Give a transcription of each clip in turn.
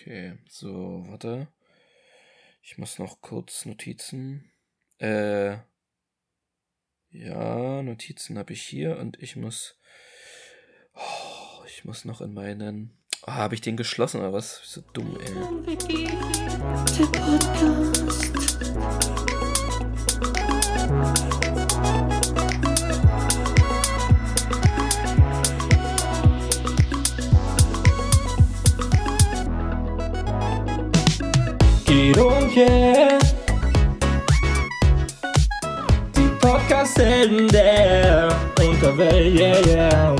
Okay, so, warte. Ich muss noch kurz Notizen. Äh. Ja, Notizen habe ich hier und ich muss. Oh, ich muss noch in meinen. Oh, habe ich den geschlossen oder was? So dumm, ey. Der Podcast. Und yeah. Die Podcast-Helden der Unterwelt, yeah, yeah.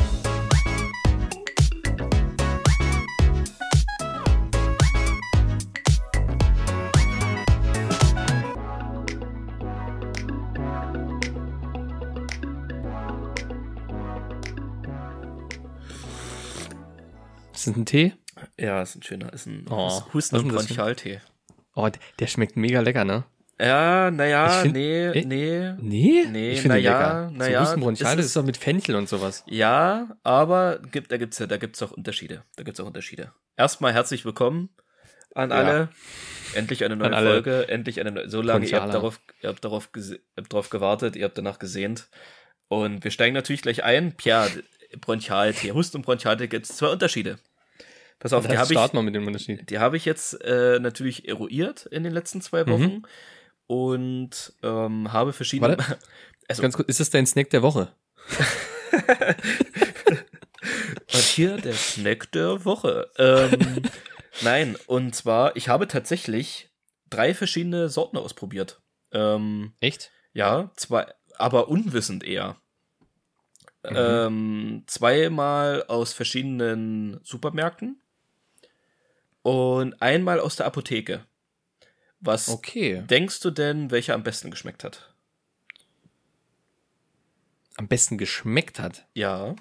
Ist das ein Tee? Ja, ist ein schöner, ist ein Oh, Husten- und Bronchialtee. Oh, der schmeckt mega lecker, ne? Ja, naja, nee, Eh? nee. Nee? Nee, ich finde na den ja, lecker. na so ja, Hustenbronchial, es das ist- ist doch mit Fenchel und sowas. Ja, aber gibt, da gibt's ja, da gibt's auch Unterschiede. Da gibt's auch Unterschiede. Erstmal herzlich willkommen an Ja. alle. Endlich eine neue Folge, endlich eine neue, so lange, ihr habt darauf, ihr habt darauf, ihr habt darauf gewartet, ihr habt danach gesehnt. Und wir steigen natürlich gleich ein. Pierre, Bronchialtee, Husten und Bronchialtee gibt's zwei Unterschiede. Pass auf, die habe ich, wir mit dem Unterschied. die habe ich jetzt äh, natürlich eruiert in den letzten zwei Mhm. Wochen und ähm, habe verschiedene. Warte. Also, Ganz kurz, ist das dein Snack der Woche? Und hier der Snack der Woche. Ähm, nein, und zwar, ich habe tatsächlich drei verschiedene Sorten ausprobiert. Ähm, Echt? ja, zwei, aber unwissend eher. Mhm. Ähm, zweimal aus verschiedenen Supermärkten und einmal aus der Apotheke. Was Okay. denkst du denn, welcher am besten geschmeckt hat? Am besten geschmeckt hat. Ja.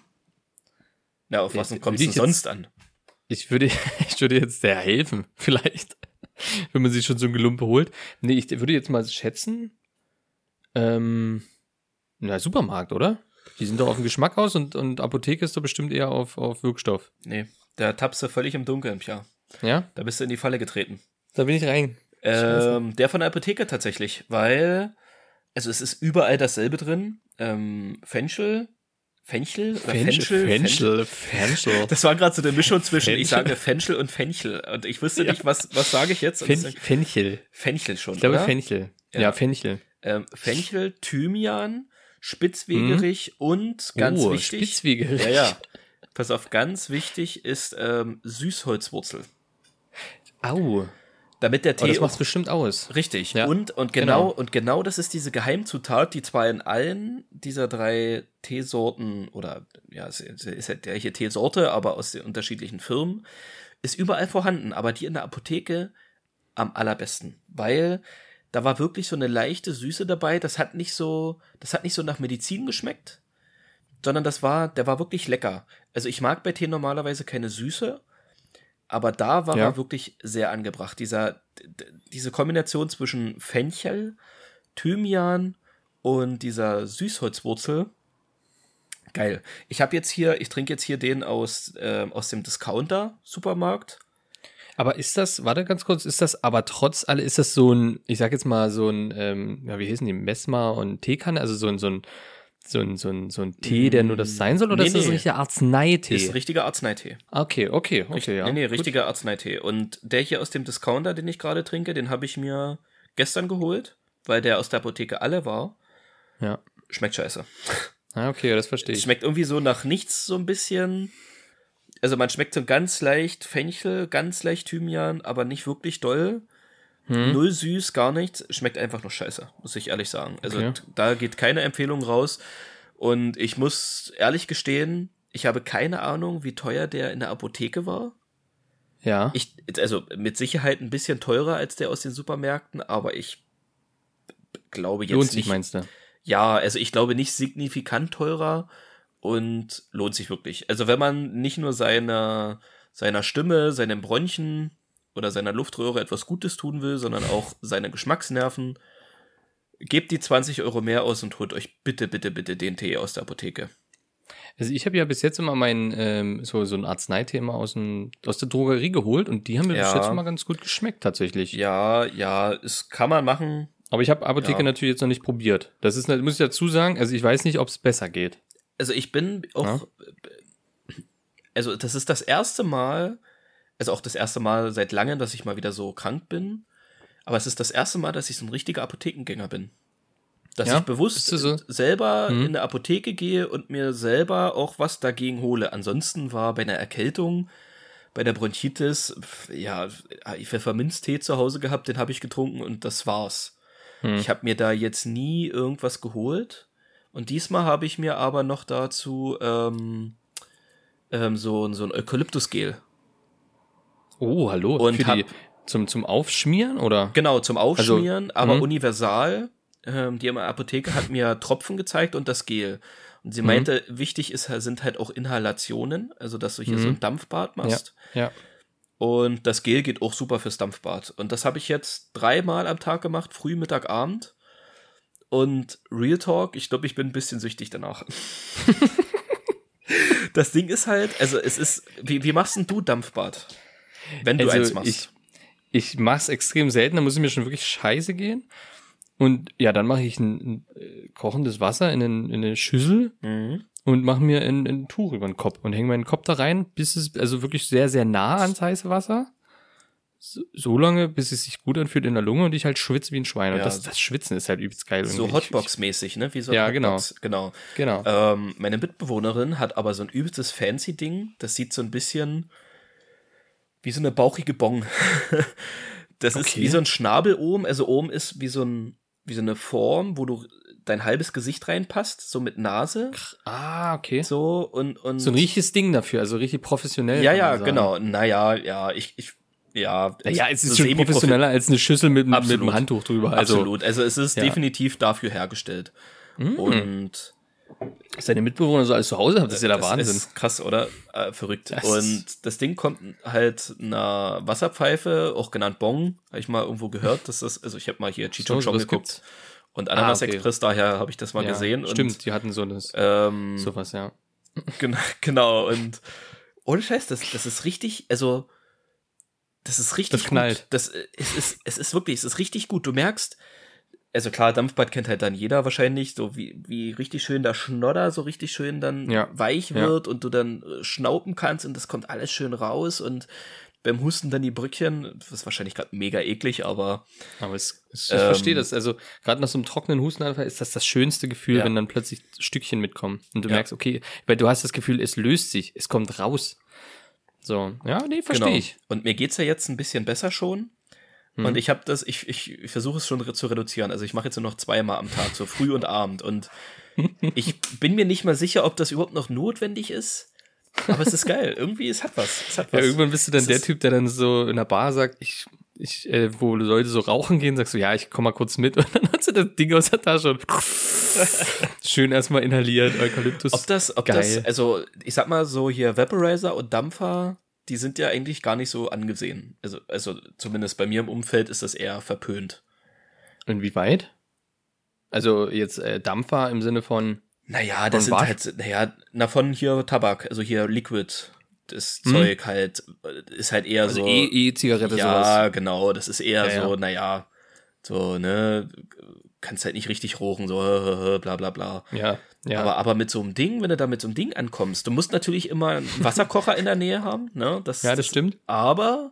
Na, auf was kommt es jetzt- sonst an? Ich würde, ich würde jetzt der helfen, vielleicht. Wenn man sich schon so ein Gelumpe holt. Nee, ich würde jetzt mal schätzen. Ähm, na, Supermarkt, oder? Die sind doch auf den Geschmack aus und, und Apotheke ist doch bestimmt eher auf, auf Wirkstoff. Nee, da tappst du völlig im Dunkeln, Pia. Ja? Da bist du in die Falle getreten. Da bin ich rein. Ähm, der von der Apotheke tatsächlich, weil, also es ist überall dasselbe drin. Ähm, Fenchel, Fenchel, oder Fenchel, Fenchel, Fenchel. Das war gerade so eine Mischung zwischen, ich Fenchel. sage Fenchel und Fenchel. Und ich wusste Ja. nicht, was, was sage ich jetzt? Fen Fenchel. Fenchel schon, Ich glaube oder? Fenchel. Ja. Ja, Fenchel. Ähm, Fenchel, Thymian, Spitzwegerich und ganz oh, wichtig. Spitzwegerich. Ja, ja. Pass auf, ganz wichtig ist ähm, Süßholzwurzel. Au. Damit der Aber Tee das auch macht's bestimmt aus. Richtig. Ja, Und, und genau, genau. und genau das ist diese Geheimzutat, die zwar in allen dieser drei Teesorten oder ja, es ist ist ja die gleiche Teesorte, aber aus den unterschiedlichen Firmen, ist überall vorhanden, aber die in der Apotheke am allerbesten, weil da war wirklich so eine leichte Süße dabei, das hat nicht so, das hat nicht so nach Medizin geschmeckt, sondern das war, der war wirklich lecker. Also ich mag bei Tee normalerweise keine Süße, aber da war Ja. er wirklich sehr angebracht. Dieser, diese Kombination zwischen Fenchel, Thymian und dieser Süßholzwurzel. Geil. Ich habe jetzt hier, ich trinke jetzt hier den aus, ähm, aus dem Discounter-Supermarkt. Aber ist das, warte ganz kurz, ist das aber trotz alle, ist das so ein, ich sag jetzt mal so ein, ähm, ja, wie hießen die, Messmer und Teekanne, also so ein, so ein, so ein, so ein, so ein Tee, der nur das sein soll, oder Nee, ist das nee. ein richtiger Arzneitee? Ist richtiger Arzneitee. okay, okay, okay, ja. nee, nee, gut. richtiger Arzneitee. Und der hier aus dem Discounter, den ich gerade trinke, den habe ich mir gestern geholt, weil der aus der Apotheke alle war. Ja. Schmeckt scheiße. Ah, okay, das verstehe ich. schmeckt irgendwie so nach nichts so ein bisschen. Also man schmeckt so ganz leicht Fenchel, ganz leicht Thymian, aber nicht wirklich doll. Hm? Null süß, gar nichts. Schmeckt einfach nur scheiße, muss ich ehrlich sagen. Also Okay. da geht keine Empfehlung raus. Und ich muss ehrlich gestehen, ich habe keine Ahnung, wie teuer der in der Apotheke war. Ja. Ich, also mit Sicherheit ein bisschen teurer als der aus den Supermärkten, aber ich glaube jetzt Lohnt sich, nicht. meinst du? Ja, also ich glaube nicht signifikant teurer und lohnt sich wirklich. Also wenn man nicht nur seiner, seiner Stimme, seinen Bronchien oder seiner Luftröhre etwas Gutes tun will, sondern auch seine Geschmacksnerven, gebt die 20 Euro mehr aus und holt euch bitte, bitte, bitte den Tee aus der Apotheke. Also ich habe ja bis jetzt immer mein ähm, so so ein Arzneithema aus dem aus der Drogerie geholt und die haben mir bis Ja. jetzt immer ganz gut geschmeckt tatsächlich. Ja, ja, es kann man machen. Aber ich habe Apotheke Ja. natürlich jetzt noch nicht probiert. Das ist muss ich dazu sagen, also ich weiß nicht, ob es besser geht. Also ich bin auch, also das ist das erste Mal, also auch das erste Mal seit langem, dass ich mal wieder so krank bin. Aber es ist das erste Mal, dass ich so ein richtiger Apothekengänger bin. Dass Ja? ich bewusst so? selber Mhm. in eine Apotheke gehe und mir selber auch was dagegen hole. Ansonsten war bei einer Erkältung, bei der Bronchitis, ja, Pfefferminztee zu Hause gehabt, den habe ich getrunken und das war's. Hm. Ich habe mir da jetzt nie irgendwas geholt. Und diesmal habe ich mir aber noch dazu ähm, ähm, so, so ein Eukalyptusgel. Oh, hallo. Und Für die, hab- zum zum Aufschmieren oder? Genau, zum Aufschmieren, aber mhm. universal. Ähm, die Apotheke hat mir Tropfen gezeigt und das Gel. Und sie meinte, wichtig ist, sind halt auch Inhalationen, also dass du hier Mhm. so ein Dampfbad machst. Ja. Und das Gel geht auch super fürs Dampfbad. Und das habe ich jetzt dreimal am Tag gemacht, früh, Mittag, Abend. Und Real Talk, ich glaube, ich bin ein bisschen süchtig danach. das Ding ist halt, also es ist, wie, wie machst denn du Dampfbad? Wenn du Also eins machst. ich ich mach's extrem selten, da muss ich mir schon wirklich scheiße gehen. Und ja, dann mache ich ein, ein äh, kochendes Wasser in, einen, in eine Schüssel mhm. und mache mir ein, ein Tuch über den Kopf und hänge meinen Kopf da rein, bis es also wirklich sehr, sehr nah ans heiße Wasser. So, so lange, bis es sich gut anfühlt in der Lunge und ich halt schwitze wie ein Schwein. Und Ja. das, das Schwitzen ist halt übelst geil. So. Hotbox-mäßig, ne? Wie so ein Ja, Hotbox. genau. Ich, genau. Ähm, meine Mitbewohnerin hat aber so ein übelstes Fancy-Ding. Das sieht so ein bisschen wie so eine bauchige Bong. das ist Okay. wie so ein Schnabel oben. Also oben ist wie so, ein, wie so eine Form, wo du dein halbes Gesicht reinpasst, so mit Nase. Ah, okay. So, So und, und ein richtiges Ding dafür, also richtig professionell. Ja, ja, genau. Naja, ja, ich, ich ja, Ja, es ist so schon professioneller als eine Schüssel mit, mit einem Handtuch drüber. Also, Absolut. Also es ist ja. definitiv dafür hergestellt. Mm. Und Seine Mitbewohner so alles zu Hause haben, das ist ja der das Wahnsinn. ist krass, oder? Äh, verrückt. Das und das Ding kommt halt einer Wasserpfeife, auch genannt Bong, habe ich mal irgendwo gehört. dass das, also ich habe mal hier So, Chong geguckt gibt's. und Ananas Ah, okay. Express, daher habe ich das mal ja, gesehen. Stimmt, Und, die hatten so das, ähm, sowas, ja. Gen genau, und ohne Scheiß, das, das ist richtig, also das ist richtig Das knallt. gut. Das äh, es ist, es ist wirklich, es ist richtig gut. Du merkst, also klar, Dampfbad kennt halt dann jeder wahrscheinlich, so wie, wie richtig schön der Schnodder so richtig schön dann Ja. weich Ja. wird und du dann äh, schnaupen kannst und das kommt alles schön raus und beim Husten dann die Brückchen, das ist wahrscheinlich gerade mega eklig, aber Aber es, es, ich Ähm, verstehe das. Also, gerade nach so einem trockenen Hustenanfall ist das das schönste Gefühl, Ja. wenn dann plötzlich Stückchen mitkommen. Und du Ja. merkst, okay, weil du hast das Gefühl, es löst sich, es kommt raus. So, ja, nee, verstehe Genau. ich. Und mir geht's ja jetzt ein bisschen besser schon. Hm. Und ich habe das, ich, ich, ich versuche es schon re- zu reduzieren. Also ich mache jetzt nur noch zweimal am Tag, so früh und Abend. Und ich bin mir nicht mal sicher, ob das überhaupt noch notwendig ist. Aber es ist geil. Irgendwie, es hat was. Es hat Ja, was. irgendwann bist du dann Es der Typ, der dann so in der Bar sagt, ich, ich, äh, wo Leute so rauchen gehen, sagst du, ja, ich komm mal kurz mit. Und dann hast du das Ding aus der Tasche und schön erstmal inhaliert, Eukalyptus. Ob das, ob Geil. das, also ich sag mal so hier Vaporizer und Dampfer, die sind ja eigentlich gar nicht so angesehen. Also, also zumindest bei mir im Umfeld ist das eher verpönt. Inwieweit? Also jetzt äh, Dampfer im Sinne von, Naja, das Von sind was? halt, naja, na von hier Tabak, also hier Liquid. Das Hm? Zeug halt, äh, ist halt eher also so. E- E-Zigarette, ja, sowas. genau, das ist eher Ja, so, ja. naja, so, ne, kannst halt nicht richtig rochen, so, bla bla bla. Ja, ja. Aber, aber mit so einem Ding, wenn du da mit so einem Ding ankommst, du musst natürlich immer einen Wasserkocher in der Nähe haben, ne? Das, ja, das stimmt. Aber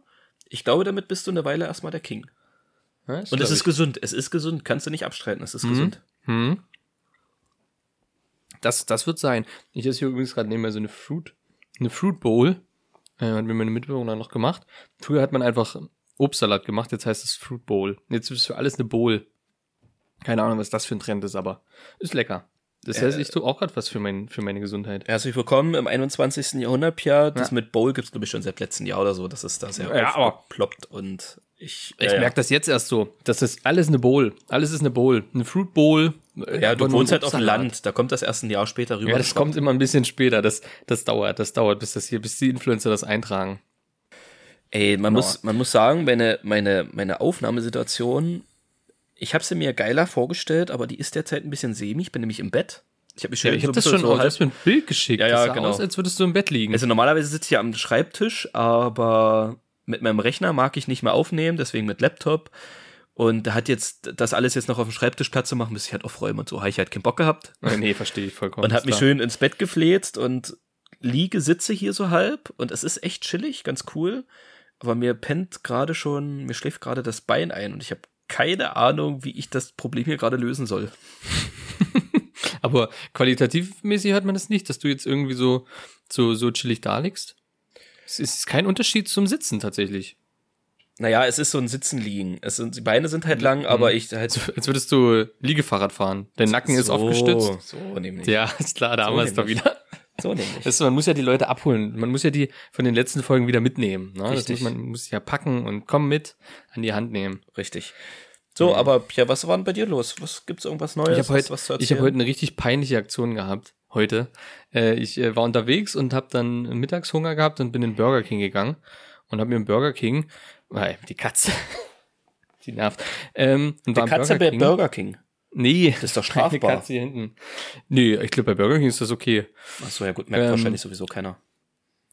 ich glaube, damit bist du eine Weile erstmal der King. Ja, das Und es ist gesund, es ist gesund, kannst du nicht abstreiten, es ist Mhm. gesund. Hm. Das, das wird sein. Ich esse hier übrigens gerade nebenbei so eine Fruit, eine Fruit Bowl. Äh, hat mir meine Mitbewohner noch gemacht. Früher hat man einfach Obstsalat gemacht, jetzt heißt es Fruit Bowl. Jetzt ist für alles eine Bowl. Keine Ahnung, was das für ein Trend ist, aber ist lecker. Das heißt, Äh, ich tue auch gerade was für, mein, für meine Gesundheit. Herzlich willkommen im 21. Jahrhundert, Pierre. Das Ja. mit Bowl gibt's glaube ich, schon seit letztem Jahr oder so. Das ist da sehr Ja, aber- aufgeploppt und ich. Ich merke das jetzt erst so. Das ist alles eine Bowl. Alles ist eine Bowl. Eine Fruit Bowl. äh, Ja, du wohnst halt auf dem. Land. Da kommt das erst ein Jahr später rüber. Ja, das kommt immer ein bisschen später. Das, das dauert, das dauert, bis das hier, bis die Influencer das eintragen. Ey, man Genau. muss, man muss sagen, meine, meine, meine Aufnahmesituation, ich habe sie mir geiler vorgestellt, aber die ist derzeit ein bisschen semi. Ich bin nämlich im Bett Ich habe mich Ja, schön ich so ein das schon, so hast mir ein Bild geschickt. Ja, ja, das genau. aus, als würdest du im Bett liegen. Also normalerweise sitze ich ja am Schreibtisch, aber mit meinem Rechner mag ich nicht mehr aufnehmen, deswegen mit Laptop. Und da hat jetzt das alles jetzt noch auf dem Schreibtisch Platz zu machen, bis ich halt aufräumen und so, habe ich halt keinen Bock gehabt. nee, nee, verstehe ich vollkommen. und habe mich schön ins Bett gefläzt und liege, sitze hier so halb und es ist echt chillig, ganz cool. Aber mir pennt gerade schon, mir schläft gerade das Bein ein und ich habe keine Ahnung, wie ich das Problem hier gerade lösen soll. Aber qualitativmäßig hört man das nicht, dass du jetzt irgendwie so, so, so chillig da liegst. Es ist kein Unterschied zum Sitzen tatsächlich. Naja, es ist so ein Sitzen liegen. Es sind, die Beine sind halt lang, aber ich halt. Als, als würdest du Liegefahrrad fahren. Dein Nacken ist so, aufgestützt. So nämlich. Ja, ist klar, da So haben wir es doch wieder. So nämlich. Das ist, man muss ja die Leute abholen. Man muss ja die von den letzten Folgen wieder mitnehmen. Ne? Das Richtig. muss man muss ja packen und komm mit an die Hand nehmen. Richtig. So, aber Pierre, was war denn bei dir los? Was gibt's irgendwas Neues? Ich habe heute, was ich erzählen? heute eine richtig peinliche Aktion gehabt. Heute. Äh, ich äh, war unterwegs und habe dann Mittagshunger gehabt und bin in Burger King gegangen und habe mir im Burger King, äh, die Katze, die nervt. Ähm, und Die Katze bei Burger King. Nee, Das ist doch strafbar. Katze hier hinten. Nee, ich glaube bei Burger King ist das okay. Achso, ja gut, merkt Ähm, wahrscheinlich sowieso keiner.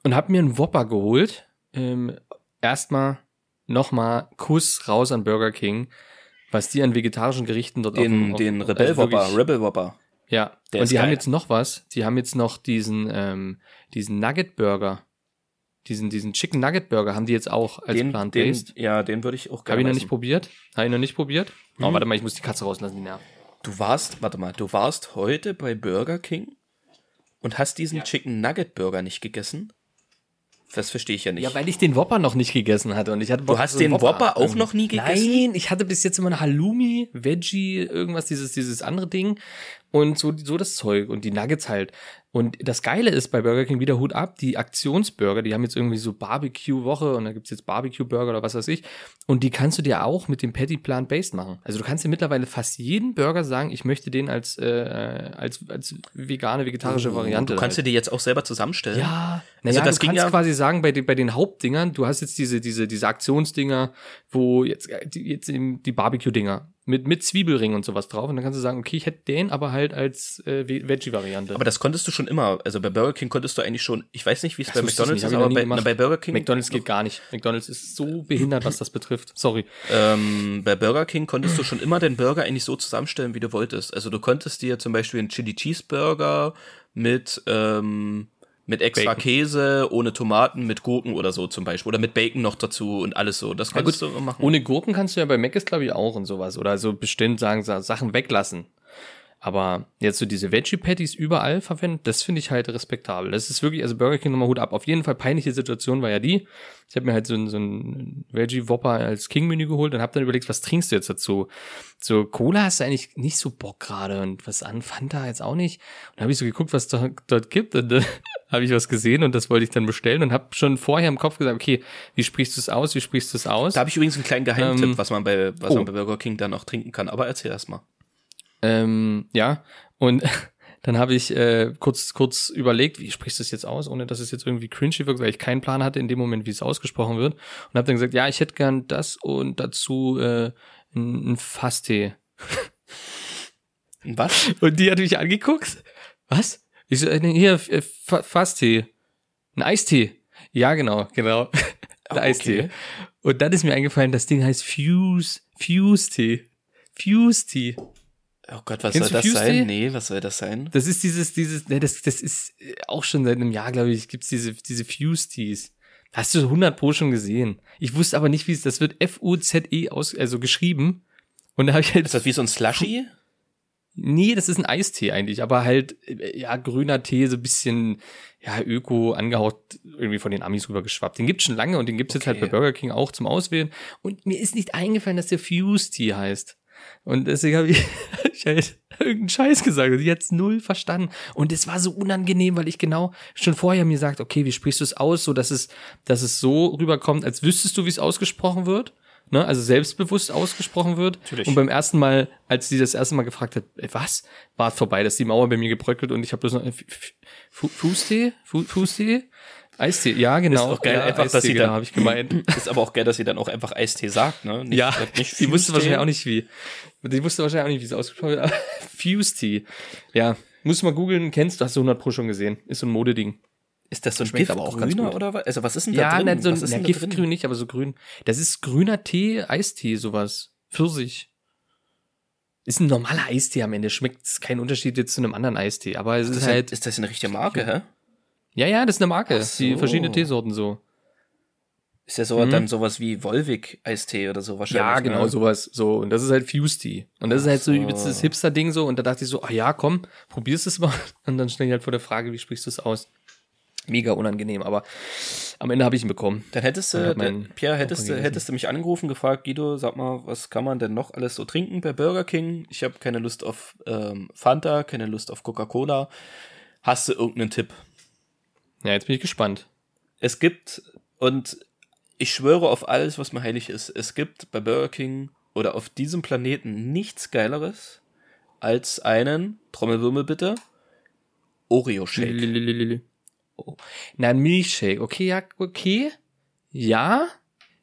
und habe mir einen Whopper geholt. Ähm, Erstmal nochmal Kuss raus an Burger King, was die an vegetarischen Gerichten dort Den, auf, den auf, Rebell also Whopper, Rebel Whopper. Ja, Der und die haben geil. jetzt noch was. Die haben jetzt noch diesen, ähm, diesen Nugget Burger. Diesen, diesen Chicken Nugget Burger haben die jetzt auch als Den, den, Plant-Based. ja, den würde ich auch Habe gerne ich noch nicht probiert. Habe ich noch nicht probiert. Oh, Mhm. warte mal, ich muss die Katze rauslassen, die nervt. Du warst, warte mal, du warst heute bei Burger King und hast diesen Chicken Nugget Burger nicht gegessen? Das verstehe ich ja nicht. Ja, weil ich den Whopper noch nicht gegessen hatte und ich hatte Bock Du hast so den Whopper auch noch nie gegessen? Nein, ich hatte bis jetzt immer eine Halloumi, Veggie, irgendwas, dieses, dieses andere Ding und so, so das Zeug und die Nuggets halt. Und das Geile ist bei Burger King wieder Hut ab, die Aktionsburger, die haben jetzt irgendwie so Barbecue-Woche und da gibt's jetzt Barbecue-Burger oder was weiß ich. Und die kannst du dir auch mit dem Patty Plant-Based machen. Also du kannst dir mittlerweile fast jeden Burger sagen, ich möchte den als, äh, als, als vegane, vegetarische Variante. Oh, Du kannst halt. dir die jetzt auch selber zusammenstellen. Ja, Also naja, das du kannst ja- quasi sagen, bei den, bei den Hauptdingern, du hast jetzt diese, diese, diese Aktionsdinger, wo jetzt, äh, die, jetzt eben die Barbecue-Dinger mit, mit Zwiebelring und sowas drauf. Und dann kannst du sagen, okay, ich hätte den aber halt als äh, Ve- Veggie-Variante. Aber das konntest du schon immer. Also bei Burger King konntest du eigentlich schon, ich weiß nicht, wie es bei McDonalds ist, aber bei, na, bei Burger King. McDonalds geht gar nicht. McDonalds ist so behindert, was das betrifft. Sorry. Ähm, bei Burger King konntest du schon immer den Burger eigentlich so zusammenstellen, wie du wolltest. Also du konntest dir zum Beispiel einen Chili Cheeseburger mit, ähm, mit extra Bacon. Käse, ohne Tomaten, mit Gurken oder so zum Beispiel. Oder mit Bacon noch dazu und alles so. Das konntest du immer machen. Ohne Gurken kannst du ja bei Mc's, glaube ich, auch und sowas. Oder so bestimmt sagen, sa- Sachen weglassen. Aber jetzt so diese Veggie-Patties überall verwenden, das finde ich halt respektabel. Das ist wirklich, also Burger King nochmal Hut ab. Auf jeden Fall peinliche Situation war ja die. Ich habe mir halt so ein, so ein Veggie-Whopper als King-Menü geholt und habe dann überlegt, was trinkst du jetzt dazu? So Cola hast du eigentlich nicht so Bock gerade und was an Fanta jetzt auch nicht. Und habe ich so geguckt, was da, dort gibt und dann habe ich was gesehen und das wollte ich dann bestellen und habe schon vorher im Kopf gesagt, okay, wie sprichst du es aus, wie sprichst du es aus? Da habe ich übrigens einen kleinen Geheimtipp, Ähm, was man bei, was oh. man bei Burger King dann auch trinken kann. Aber erzähl erst mal. Ähm, ja, und dann habe ich äh, kurz, kurz überlegt, wie sprichst du es jetzt aus, ohne dass es jetzt irgendwie cringy wirkt, weil ich keinen Plan hatte in dem Moment, wie es ausgesprochen wird. Und habe dann gesagt, ja, ich hätte gern das und dazu äh, ein, ein Fasstee. Was? Und die hat mich angeguckt. Was? Ich so, äh, hier, äh, Fa- Fasstee. Ein Eistee. Ja, genau, genau. Ein Ah, Eistee. okay. Und dann ist mir eingefallen, das Ding heißt Fuse, Fuse-Tee. Fuse-Tee. Oh Gott, was Kennst soll das Fuse-Tee? sein? Nee, was soll das sein? Das ist dieses, dieses, ne, das, das ist äh, auch schon seit einem Jahr, glaube ich, gibt's diese, diese Fuse-Tees. Hast du 100 Pro schon gesehen. Ich wusste aber nicht, wie es, das wird F-U-Z-E aus, also geschrieben. Und da habe ich halt, Ist das wie so ein Slushy? nee, das ist ein Eistee eigentlich, aber halt, äh, ja, grüner Tee, so ein bisschen, ja, öko angehaucht, irgendwie von den Amis rübergeschwappt. Den gibt's schon lange und den gibt's jetzt halt Okay. bei Burger King auch zum Auswählen. Und mir ist nicht eingefallen, dass der Fuse-Tee heißt. Und deswegen habe ich, ich halt irgendeinen Scheiß gesagt und die hat's null verstanden. Und es war so unangenehm, weil ich genau schon vorher mir sagt, okay, wie sprichst du es aus, so dass es, dass es so rüberkommt, als wüsstest du, wie es ausgesprochen wird. Ne? Also selbstbewusst ausgesprochen wird. Natürlich. Und beim ersten Mal, als sie das erste Mal gefragt hat, äh, was? War es vorbei, dass die Mauer bei mir gebröckelt und ich habe bloß noch äh, Fußtee? Fu- Fußtee? Eistee, ja, genau. Ist auch geil, ja, einfach, dass Eistee, sie genau, dann- habe ich gemeint. Ist aber auch geil, dass sie dann auch einfach Eistee sagt, ne? Nicht, Ja, nicht sie wusste wahrscheinlich auch nicht wie. Die wusste wahrscheinlich auch nicht, wie es ausgesprochen wird. Fuse Tea. Ja, Muss mal googeln, kennst du, hast du 100 Pro schon gesehen. Ist so ein Modeding. Ist das so ein Schmeckt aber auch ganz Giftgrüner gut. oder was? Also was ist denn da Ja, drin? nicht so ein na, Giftgrün nicht, aber so grün. Das ist grüner Tee, Eistee, sowas. Pfirsich. Ist ein normaler Eistee am Ende. Schmeckt kein Unterschied jetzt zu einem anderen Eistee. Aber es ist ist, ja, halt. ist das eine richtige Marke, hä? Ja, ja, das ist eine Marke. Ach Die so. verschiedene Teesorten so. Ist ja so Mhm. dann sowas wie Volvic-Eistee oder so wahrscheinlich. Ja, genau, ne? sowas. So. Und das ist halt Fuse Tea. Und das ist halt so Ach so. übelst das Hipster-Ding so. Und da dachte ich so, ah ja, komm, probierst es mal. Und dann stand ich halt vor der Frage, wie sprichst du es aus? Mega unangenehm, aber am Ende habe ich ihn bekommen. Dann hättest du, dann, Pierre, hättest du, hättest du mich angerufen, gefragt, Guido, sag mal, was kann man denn noch alles so trinken bei Burger King? Ich habe keine Lust auf ähm, Fanta, keine Lust auf Coca-Cola. Hast du irgendeinen Tipp? Ja, jetzt bin ich gespannt. Es gibt, und ich schwöre auf alles, was mir heilig ist, es gibt bei Burger King oder auf diesem Planeten nichts Geileres als einen, Trommelwirbel bitte, Oreo-Shake. Oh. Na, ein Milchshake. Okay, ja, okay. Ja,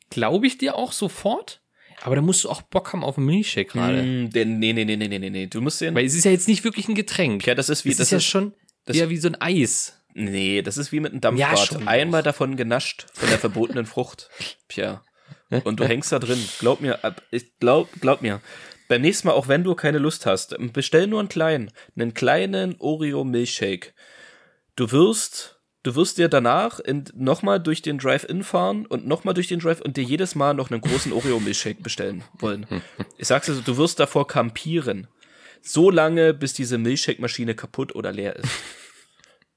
glaube ich dir auch sofort. Aber da musst du auch Bock haben auf einen Milchshake gerade. Mm, den, nee, nee, nee, nee, nee, nee, nee. Du musst den. Weil es ist ja jetzt nicht wirklich ein Getränk. Ja, das ist wie, es das ist ja ist, schon das- eher wie so ein Eis. Nee, das ist wie mit einem Ja, Dampfbad. schon Einmal auch. davon genascht von der verbotenen Frucht, Pierre. Und du hängst da drin. Glaub mir, ich glaub, glaub mir. Beim nächsten Mal, auch wenn du keine Lust hast, bestell nur einen kleinen, einen kleinen Oreo Milchshake. Du wirst, du wirst dir danach nochmal durch den Drive-In fahren und nochmal durch den Drive und dir jedes Mal noch einen großen Oreo Milchshake bestellen wollen. Ich sag's dir so, du wirst davor kampieren. So lange, bis diese Milchshake-Maschine kaputt oder leer ist.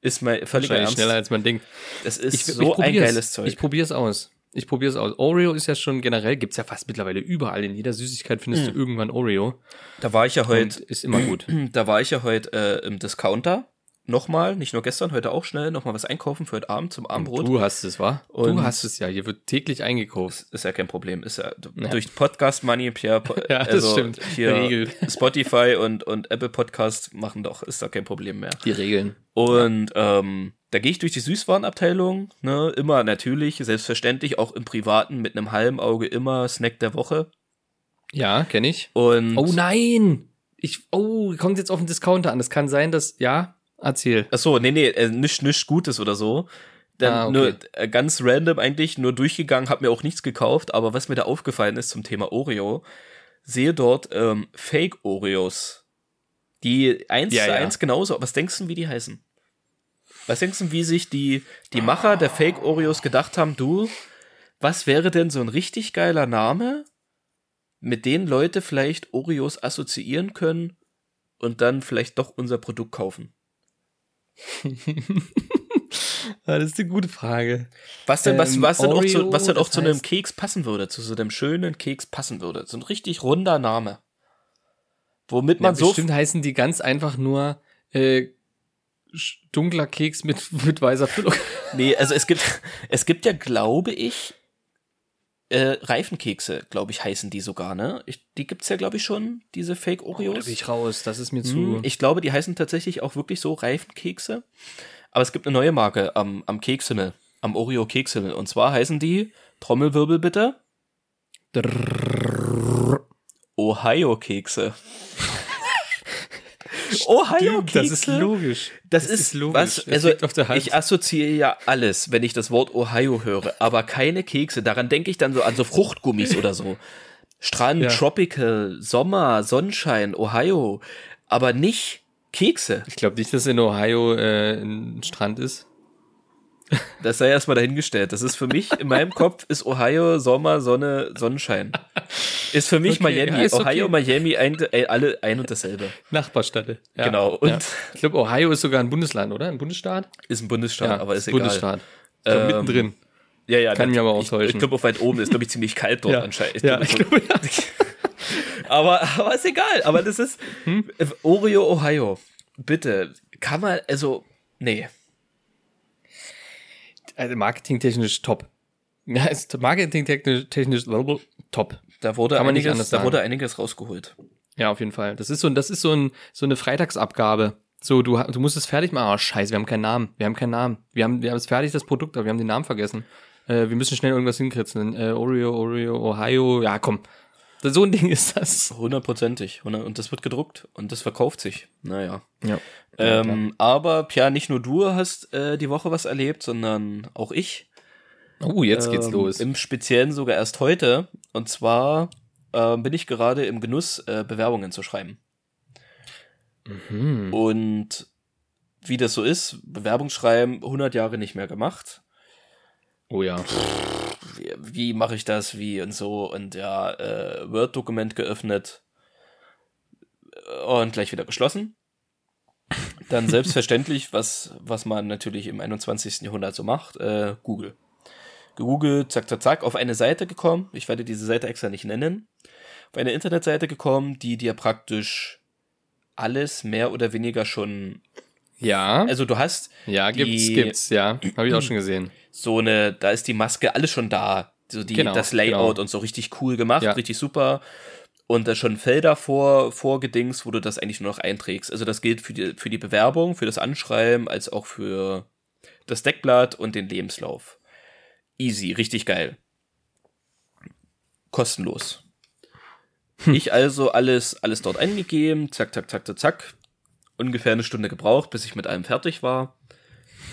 Ist mein völliger Wahrscheinlich Ernst. schneller als man denkt. Das ist Ich, so ich ein geiles Zeug. Ich probiere es aus. Ich probiere es aus. Oreo ist ja schon generell, gibt's ja fast mittlerweile überall. In jeder Süßigkeit findest Hm. du irgendwann Oreo. da war ich ja Und heute, ist immer gut. da war ich ja heute äh, im Discounter. Nochmal, nicht nur gestern, heute auch schnell, nochmal was einkaufen für heute Abend zum Abendbrot. Du hast es, wa? Und- du hast es ja. Hier wird täglich eingekauft. Ist ja kein Problem. Ist ja, Ja. durch Podcast Money, Pierre, po- Ja, das also stimmt. hier Regelt. Spotify und, und Apple Podcast machen doch, ist da kein Problem mehr. Die Regeln. Und ähm, da gehe ich durch die Süßwarenabteilung, ne, immer natürlich, selbstverständlich, auch im Privaten mit einem halben Auge immer Snack der Woche. Ja, kenne ich. Und Oh nein! Ich, oh, kommt jetzt auf den Discounter an. Das kann sein, dass, ja, erzähl. Ach so, nee, nee, äh, nichts nichts Gutes oder so. Dann Ah, okay. nur äh, ganz random eigentlich nur durchgegangen, hab mir auch nichts gekauft, aber was mir da aufgefallen ist zum Thema Oreo, sehe dort ähm, Fake Oreos. Die eins Ja, zu ja. eins genauso. Was denkst du, wie die heißen? Was denkst du, wie sich die, die Macher der Fake Oreos gedacht haben, du, was wäre denn so ein richtig geiler Name, mit dem Leute vielleicht Oreos assoziieren können und dann vielleicht doch unser Produkt kaufen? Ja, das ist eine gute Frage. Was denn, was, Ähm, was denn auch zu, Oreo, was denn auch zu einem Keks passen würde, zu so einem schönen Keks passen würde. So ein richtig runder Name. Womit man ja, so, bestimmt heißen die ganz einfach nur äh, dunkler Keks mit, mit weißer Füllung. nee, also es gibt, es gibt ja, glaube ich, äh, Reifenkekse, glaube ich, heißen die sogar, ne? Ich, die gibt's ja, glaube ich, schon, diese Fake Oh, da Oreos. bin ich raus. Das ist mir zu. Hm, ich glaube, die heißen tatsächlich auch wirklich so Reifenkekse. Aber es gibt eine neue Marke am, am Kekshimmel, am Oreo Kekshimmel. Und zwar heißen die, Trommelwirbel bitte, Ohio Kekse. Ohio Kekse. das ist logisch. Das, ist, logisch. was, also liegt auf der Hand. ich assoziiere ja alles, wenn ich das Wort Ohio höre, aber keine Kekse. Daran denke ich dann so an so Fruchtgummis oder so. Strand, Ja. Tropical, Sommer, Sonnenschein, Ohio, aber nicht Kekse. Ich glaube nicht, dass in Ohio äh, ein Strand ist. Das sei erstmal dahingestellt. Das ist für mich, in meinem Kopf ist Ohio Sommer, Sonne, Sonnenschein. Ist für mich Okay, Miami. ja, Ohio, okay. Miami, ein, alle ein und dasselbe. Nachbarstadt. Ja, Genau, und- ja. ich glaube, Ohio ist sogar ein Bundesland, oder? Ein Bundesstaat? Ist ein Bundesstaat, aber ist ein egal. Bundesstaat. Ich Ähm, mittendrin. Ja, ja. Kann das- mich aber auch ich, täuschen. Ich glaube, auch weit oben ist, glaube ich, ziemlich kalt dort anscheinend. Ich Ja, ich glaube, ja. aber, aber ist egal. Aber das ist Hm? Oreo, Ohio. Bitte, kann man, also, nee. Also marketingtechnisch top. Ja, ist marketingtechnisch technisch top. Da wurde Kann man nicht da wurde einiges rausgeholt. Ja, auf jeden Fall. Das ist so, das ist so, ein, so eine Freitagsabgabe. So, du, du musst es fertig machen. Oh, scheiße, wir haben keinen Namen. Wir haben keinen Namen. Wir haben, wir haben es fertig, das Produkt, aber wir haben den Namen vergessen. Äh, wir müssen schnell irgendwas hinkritzeln. Äh, Oreo, Oreo, Ohio. Ja, komm. So ein Ding ist das. Hundertprozentig. Und das wird gedruckt und das verkauft sich. Naja. Ja. Ähm, aber, Pia, nicht nur du hast äh, die Woche was erlebt, sondern auch ich. Oh, jetzt geht's ähm, los. Im Speziellen sogar erst heute. Und zwar ähm, bin ich gerade im Genuss, äh, Bewerbungen zu schreiben. Mhm. Und wie das so ist, Bewerbungsschreiben 100 Jahre nicht mehr gemacht. Oh ja. Wie, wie mache ich das, wie und so und ja, äh, Word-Dokument geöffnet und gleich wieder geschlossen. Dann selbstverständlich, was, was man natürlich im 21. Jahrhundert so macht, äh, Google. Gegoogelt, zack, zack, zack, auf eine Seite gekommen. Ich werde diese Seite extra nicht nennen. Auf eine Internetseite gekommen, die dir praktisch alles mehr oder weniger schon. Ja. Also du hast ja, gibt's, die- gibt's, ja. Habe ich auch schon gesehen. so eine, da ist die Maske alles schon da. So die, Genau, das Layout genau. und so richtig cool gemacht, Ja. richtig super. Und da schon Felder vor, vorgedings, wo du das eigentlich nur noch einträgst. Also das gilt für die, für die Bewerbung, für das Anschreiben, als auch für das Deckblatt und den Lebenslauf. Easy, richtig geil. Kostenlos. Hm. Ich also alles, alles dort eingegeben, zack, zack, zack, zack, zack. Ungefähr eine Stunde gebraucht, bis ich mit allem fertig war.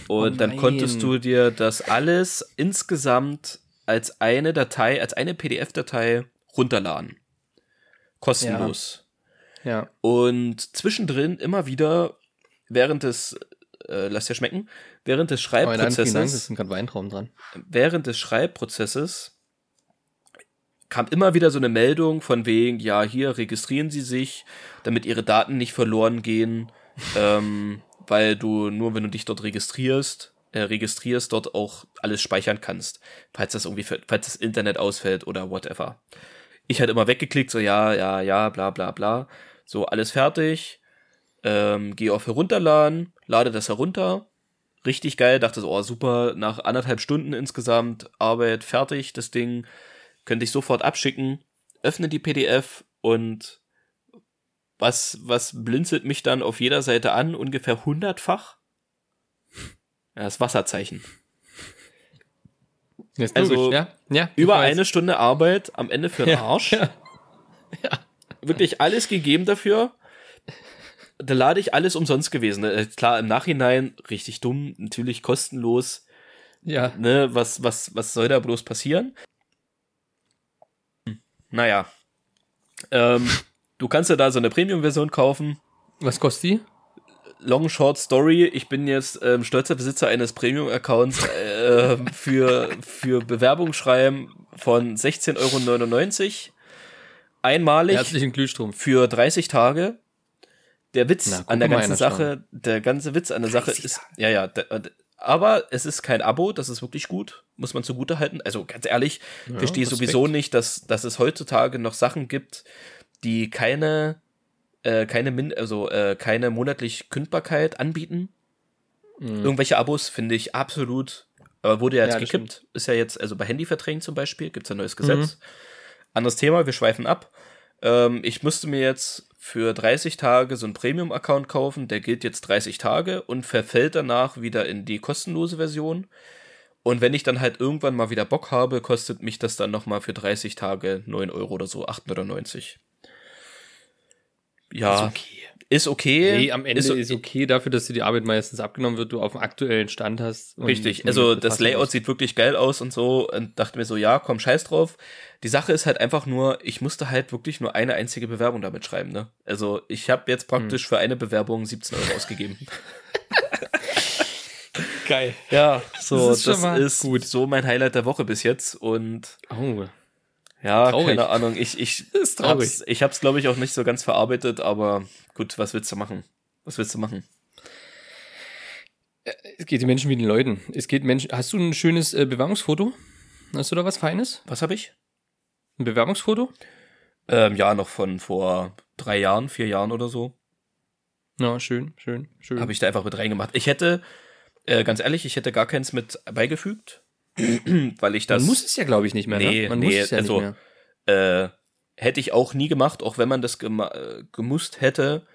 Und Oh dann konntest du dir das alles insgesamt als eine Datei, als eine PDF-Datei runterladen. Kostenlos. Ja. Und zwischendrin immer wieder während des, äh, lass dir schmecken, während des Dank, es Schreibprozesses, ist gerade Weintraum dran. während des Schreibprozesses kam immer wieder so eine Meldung von wegen, ja, hier registrieren Sie sich, damit Ihre Daten nicht verloren gehen, ähm, weil du nur, wenn du dich dort registrierst, äh, registrierst, dort auch alles speichern kannst, falls das irgendwie, falls das Internet ausfällt oder whatever. Ich halt immer weggeklickt, so ja, ja, ja, bla, bla, bla. So, alles fertig. Ähm, gehe auf Herunterladen, lade das herunter. Richtig geil, dachte so, oh super, nach anderthalb Stunden insgesamt, Arbeit fertig, das Ding, könnte ich sofort abschicken, öffne die PDF und was, was blinzelt mich dann auf jeder Seite an? Ungefähr hundertfach? Ja, das Wasserzeichen. Ist Also, logisch, ja? Ja. Über weiß. eine Stunde Arbeit am Ende für den Ja, Arsch. ja. Wirklich alles gegeben dafür. Da lade ich alles umsonst gewesen. Äh, Klar, im Nachhinein richtig dumm, natürlich kostenlos. Ja. Ne, was, was, was soll da bloß passieren? Hm, Naja. Ähm, du kannst ja da so eine Premium-Version kaufen. Was kostet die? Long Short Story, ich bin jetzt ähm, stolzer Besitzer eines Premium-Accounts äh, für, für Bewerbung schreiben von 16,99 Euro. Einmalig Herzlichen Glühstrumpf. für 30 Tage. Der Witz Na, an der ganzen Sache, der ganze Witz an der Sache 30 ist, ja, ja, der, aber es ist kein Abo, das ist wirklich gut, muss man zugute halten. Also ganz ehrlich, Ja, verstehe Respekt. sowieso nicht, dass, dass es heutzutage noch Sachen gibt, die keine, äh, keine, Min also, äh, keine monatlich Kündbarkeit anbieten. Mhm. Irgendwelche Abos finde ich absolut, aber wurde ja jetzt Ja, gekippt. Ist ja jetzt, also bei Handyverträgen zum Beispiel, gibt es ein neues Gesetz. Anderes Thema, wir schweifen ab. Ähm, ich musste mir jetzt für 30 Tage so einen Premium-Account kaufen, der gilt jetzt 30 Tage und verfällt danach wieder in die kostenlose Version. Und wenn ich dann halt irgendwann mal wieder Bock habe, kostet mich das dann nochmal für 30 Tage 9 Euro oder so, 8,99. Ja, Ist okay. ist okay. Nee, am Ende ist, ist, okay dafür, dass dir die Arbeit meistens abgenommen wird, du auf dem aktuellen Stand hast. Richtig, also das Layout hast. sieht wirklich geil aus und so und dachte mir so, ja, komm, scheiß drauf. Die Sache ist halt einfach nur, ich musste halt wirklich nur eine einzige Bewerbung damit schreiben, ne? Also ich habe jetzt praktisch Hm. für eine Bewerbung 17 Euro ausgegeben. Geil. Ja, so, Das ist das ist gut. so mein Highlight der Woche bis jetzt und Oh. Ja, Traurig. keine Ahnung, ich, ich Das ist traurig. hab's, ich hab's glaube ich auch nicht so ganz verarbeitet, aber gut, was willst du machen? Was willst du machen? Es geht den Menschen wie den Leuten. Es geht Menschen. Hast du ein schönes äh, Bewerbungsfoto? Hast du da was Feines? Was habe ich? Ein Bewerbungsfoto? Ähm, ja, noch von vor drei Jahren, vier Jahren oder so. Ja, schön, schön, schön. habe ich da einfach mit reingemacht. Ich hätte, äh, ganz ehrlich, ich hätte gar keins mit beigefügt, weil ich das man muss es ja, glaube ich, nicht mehr. Nee, ne? Man nee, muss es ja also- nicht mehr. äh, hätte ich auch nie gemacht, auch wenn man das äh, gemusst hätte,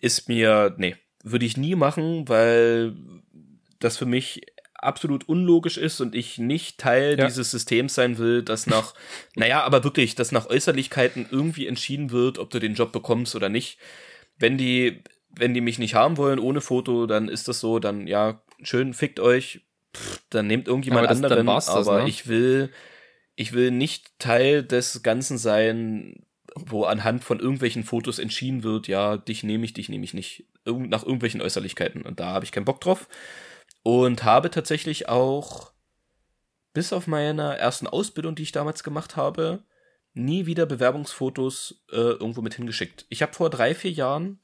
ist mir, nee, würde ich nie machen, weil das für mich absolut unlogisch ist und ich nicht Teil Ja. dieses Systems sein will, dass nach, naja, aber wirklich, dass nach Äußerlichkeiten irgendwie entschieden wird, ob du den Job bekommst oder nicht. Wenn die, wenn die mich nicht haben wollen ohne Foto, dann ist das so, dann ja, schön, fickt euch, Pff, dann nehmt irgendjemand Aber das- anderen, war's das, aber ne? ich will, ich will nicht Teil des Ganzen sein, wo anhand von irgendwelchen Fotos entschieden wird, ja, dich nehme ich, dich nehme ich nicht. Irgend, nach irgendwelchen Äußerlichkeiten. Und da habe ich keinen Bock drauf. Und habe tatsächlich auch, bis auf meiner ersten Ausbildung, die ich damals gemacht habe, nie wieder Bewerbungsfotos äh, irgendwo mit hingeschickt. Ich habe vor drei, vier Jahren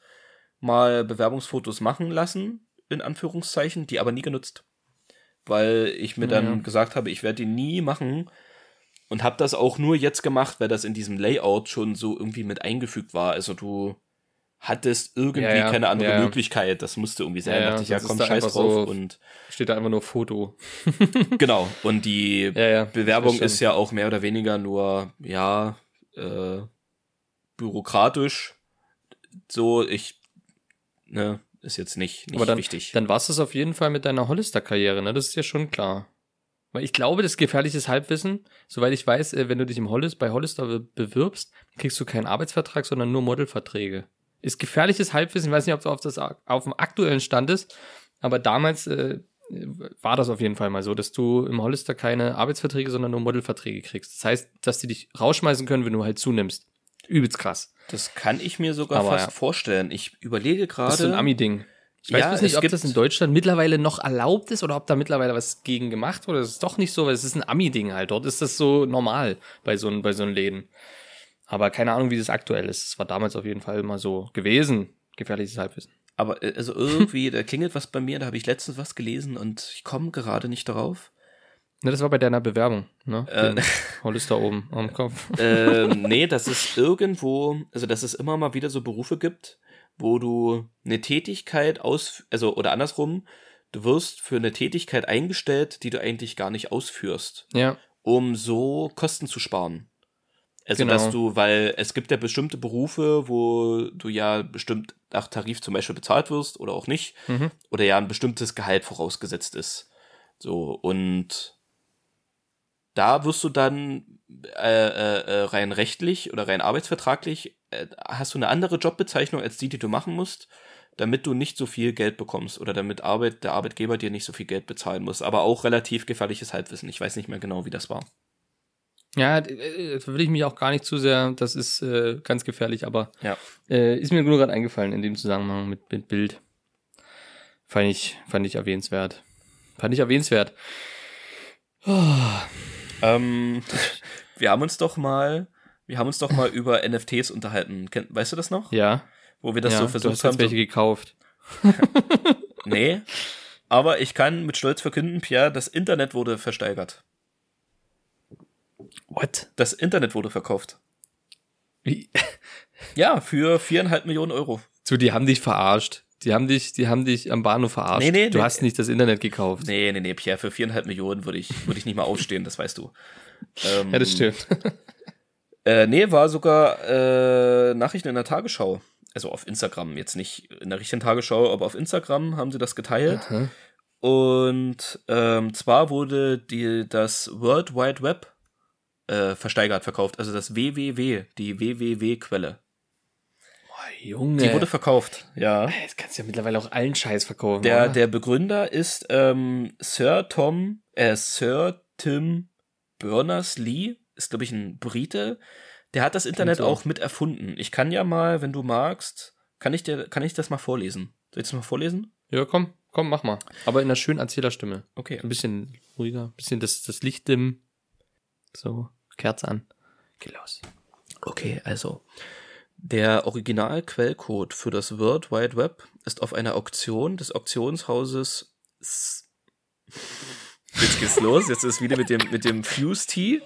mal Bewerbungsfotos machen lassen, in Anführungszeichen, die aber nie genutzt. Weil ich mir dann Ja. gesagt habe, ich werde die nie machen, und habe das auch nur jetzt gemacht, weil das in diesem Layout schon so irgendwie mit eingefügt war. Also du hattest irgendwie Ja, ja, keine andere. Möglichkeit. Das musste irgendwie sein. Ja, Da dachte ich, ja, komm, scheiß drauf. so- Und Steht da einfach nur Foto. genau. Und die. Bewerbung ist ja auch mehr oder weniger nur, ja, äh, bürokratisch. So, ich, ne, ist jetzt nicht, nicht Aber dann, wichtig. dann war es das auf jeden Fall mit deiner Hollister-Karriere, ne? Das ist ja schon klar. Weil ich glaube, das ist gefährliches Halbwissen. Soweit ich weiß, äh, wenn du dich im Hollis, bei Hollister be- bewirbst, kriegst du keinen Arbeitsvertrag, sondern nur Modelverträge. Ist gefährliches Halbwissen. Ich weiß nicht, ob du auf, das, auf dem aktuellen Stand ist, aber damals äh, war das auf jeden Fall mal so, dass du im Hollister keine Arbeitsverträge, sondern nur Modelverträge kriegst. Das heißt, dass die dich rausschmeißen können, wenn du halt zunimmst. Übelst krass. das kann ich mir sogar Aber fast ja. vorstellen. Ich überlege gerade. Das ist so ein Ami-Ding. Ich weiß Ja, bloß nicht, ob das in Deutschland mittlerweile noch erlaubt ist oder ob da mittlerweile was gegen gemacht wurde. Das ist doch nicht so, weil es ist ein Ami-Ding halt. Dort ist das so normal bei so, bei so Läden. Aber keine Ahnung, wie das aktuell ist. Es war damals auf jeden Fall mal so gewesen. Gefährliches Halbwissen. Aber äh, also irgendwie, da klingelt was bei mir, da habe ich letztens was gelesen und ich komme gerade nicht darauf. Ne, das war bei deiner Bewerbung, ne? Äh. Hollister oben am Kopf. ähm, nee, dass es irgendwo, also dass es immer mal wieder so Berufe gibt, wo du eine Tätigkeit aus, also oder andersrum, du wirst für eine Tätigkeit eingestellt, die du eigentlich gar nicht ausführst, Ja, um so Kosten zu sparen. Also Genau. dass du, weil es gibt ja bestimmte Berufe, wo du ja bestimmt nach Tarif zum Beispiel bezahlt wirst oder auch nicht, Mhm. oder ja ein bestimmtes Gehalt vorausgesetzt ist. So, und da wirst du dann äh, äh, äh, rein rechtlich oder rein arbeitsvertraglich, äh, hast du eine andere Jobbezeichnung als die, die du machen musst, damit du nicht so viel Geld bekommst oder damit Arbeit, der Arbeitgeber dir nicht so viel Geld bezahlen muss. Aber auch relativ gefährliches Halbwissen. Ich weiß nicht mehr genau, wie das war. Ja, äh, da will ich mich auch gar nicht zu sehr, das ist äh, ganz gefährlich, aber Ja. äh, ist mir nur gerade eingefallen in dem Zusammenhang mit, mit Bild. Fand ich, fand ich erwähnenswert. Fand ich erwähnenswert. Ähm, wir haben uns doch mal, wir haben uns doch mal über NFTs unterhalten. Kenn, weißt du das noch? Ja, Wo wir das ja so du versucht hast haben. jetzt welche gekauft. Nee. Aber ich kann mit Stolz verkünden, Pierre, das Internet wurde versteigert. What? Das Internet wurde verkauft. Wie? Ja, für viereinhalb Millionen Euro. So, die haben dich verarscht. Die haben dich, die haben dich am Bahnhof verarscht. Nee, nee, du nee. hast nicht das Internet gekauft. Nee, nee, nee, Pierre, für viereinhalb Millionen würde ich, würde ich nicht mal aufstehen, das weißt du. Ähm, Ja, das stimmt. Äh, nee, war sogar äh, Nachrichten in der Tagesschau. Also auf Instagram, jetzt nicht in der richtigen Tagesschau, aber auf Instagram haben sie das geteilt. Aha. Und ähm, zwar wurde die, das World Wide Web äh, versteigert, verkauft. Also das WWW, die WWW-Quelle. Junge. Die wurde verkauft, ja. Jetzt kannst du ja mittlerweile auch allen Scheiß verkaufen. Der, oder? der Begründer ist ähm, Sir Tom, äh, Sir Tim Berners-Lee, ist glaube ich ein Brite. Der hat das Internet so. auch mit erfunden. Ich kann ja mal, wenn du magst, kann ich dir, kann ich das mal vorlesen? Soll ich das mal vorlesen? Ja, komm, komm, mach mal. Aber in einer schönen Erzählerstimme. Okay. Ein bisschen ruhiger, ein bisschen das, das Licht dimmen. So, Kerze an. Geh los. Okay, also. Der Original-Quellcode für das World Wide Web ist auf einer Auktion des Auktionshauses. S Jetzt geht's los. Jetzt ist wieder mit dem, mit dem Fuse Tea.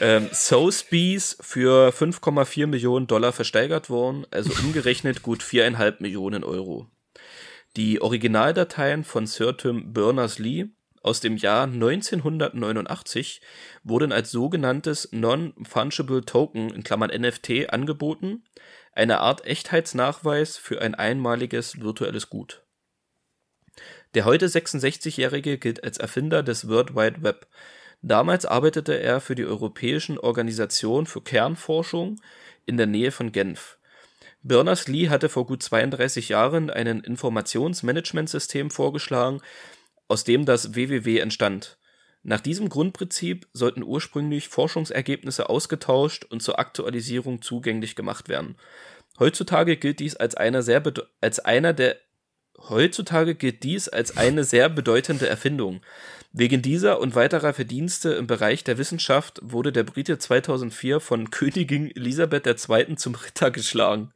Ähm, Sotheby's für 5,4 Millionen Dollar versteigert worden, also umgerechnet gut viereinhalb Millionen Euro. Die Originaldateien von Sir Tim Berners-Lee aus dem Jahr 1989 wurden als sogenanntes Non-Fungible Token in Klammern NFT angeboten, eine Art Echtheitsnachweis für ein einmaliges virtuelles Gut. Der heute 66-Jährige gilt als Erfinder des World Wide Web. Damals arbeitete er für die Europäischen Organisation für Kernforschung in der Nähe von Genf. Berners-Lee hatte vor gut 32 Jahren ein Informationsmanagementsystem vorgeschlagen, aus dem das WWW entstand. Nach diesem Grundprinzip sollten ursprünglich Forschungsergebnisse ausgetauscht und zur Aktualisierung zugänglich gemacht werden. Heutzutage gilt dies als einer sehr als einer der heutzutage gilt dies als eine sehr bedeutende Erfindung. Wegen dieser und weiterer Verdienste im Bereich der Wissenschaft wurde der Brite 2004 von Königin Elisabeth II. zum Ritter geschlagen.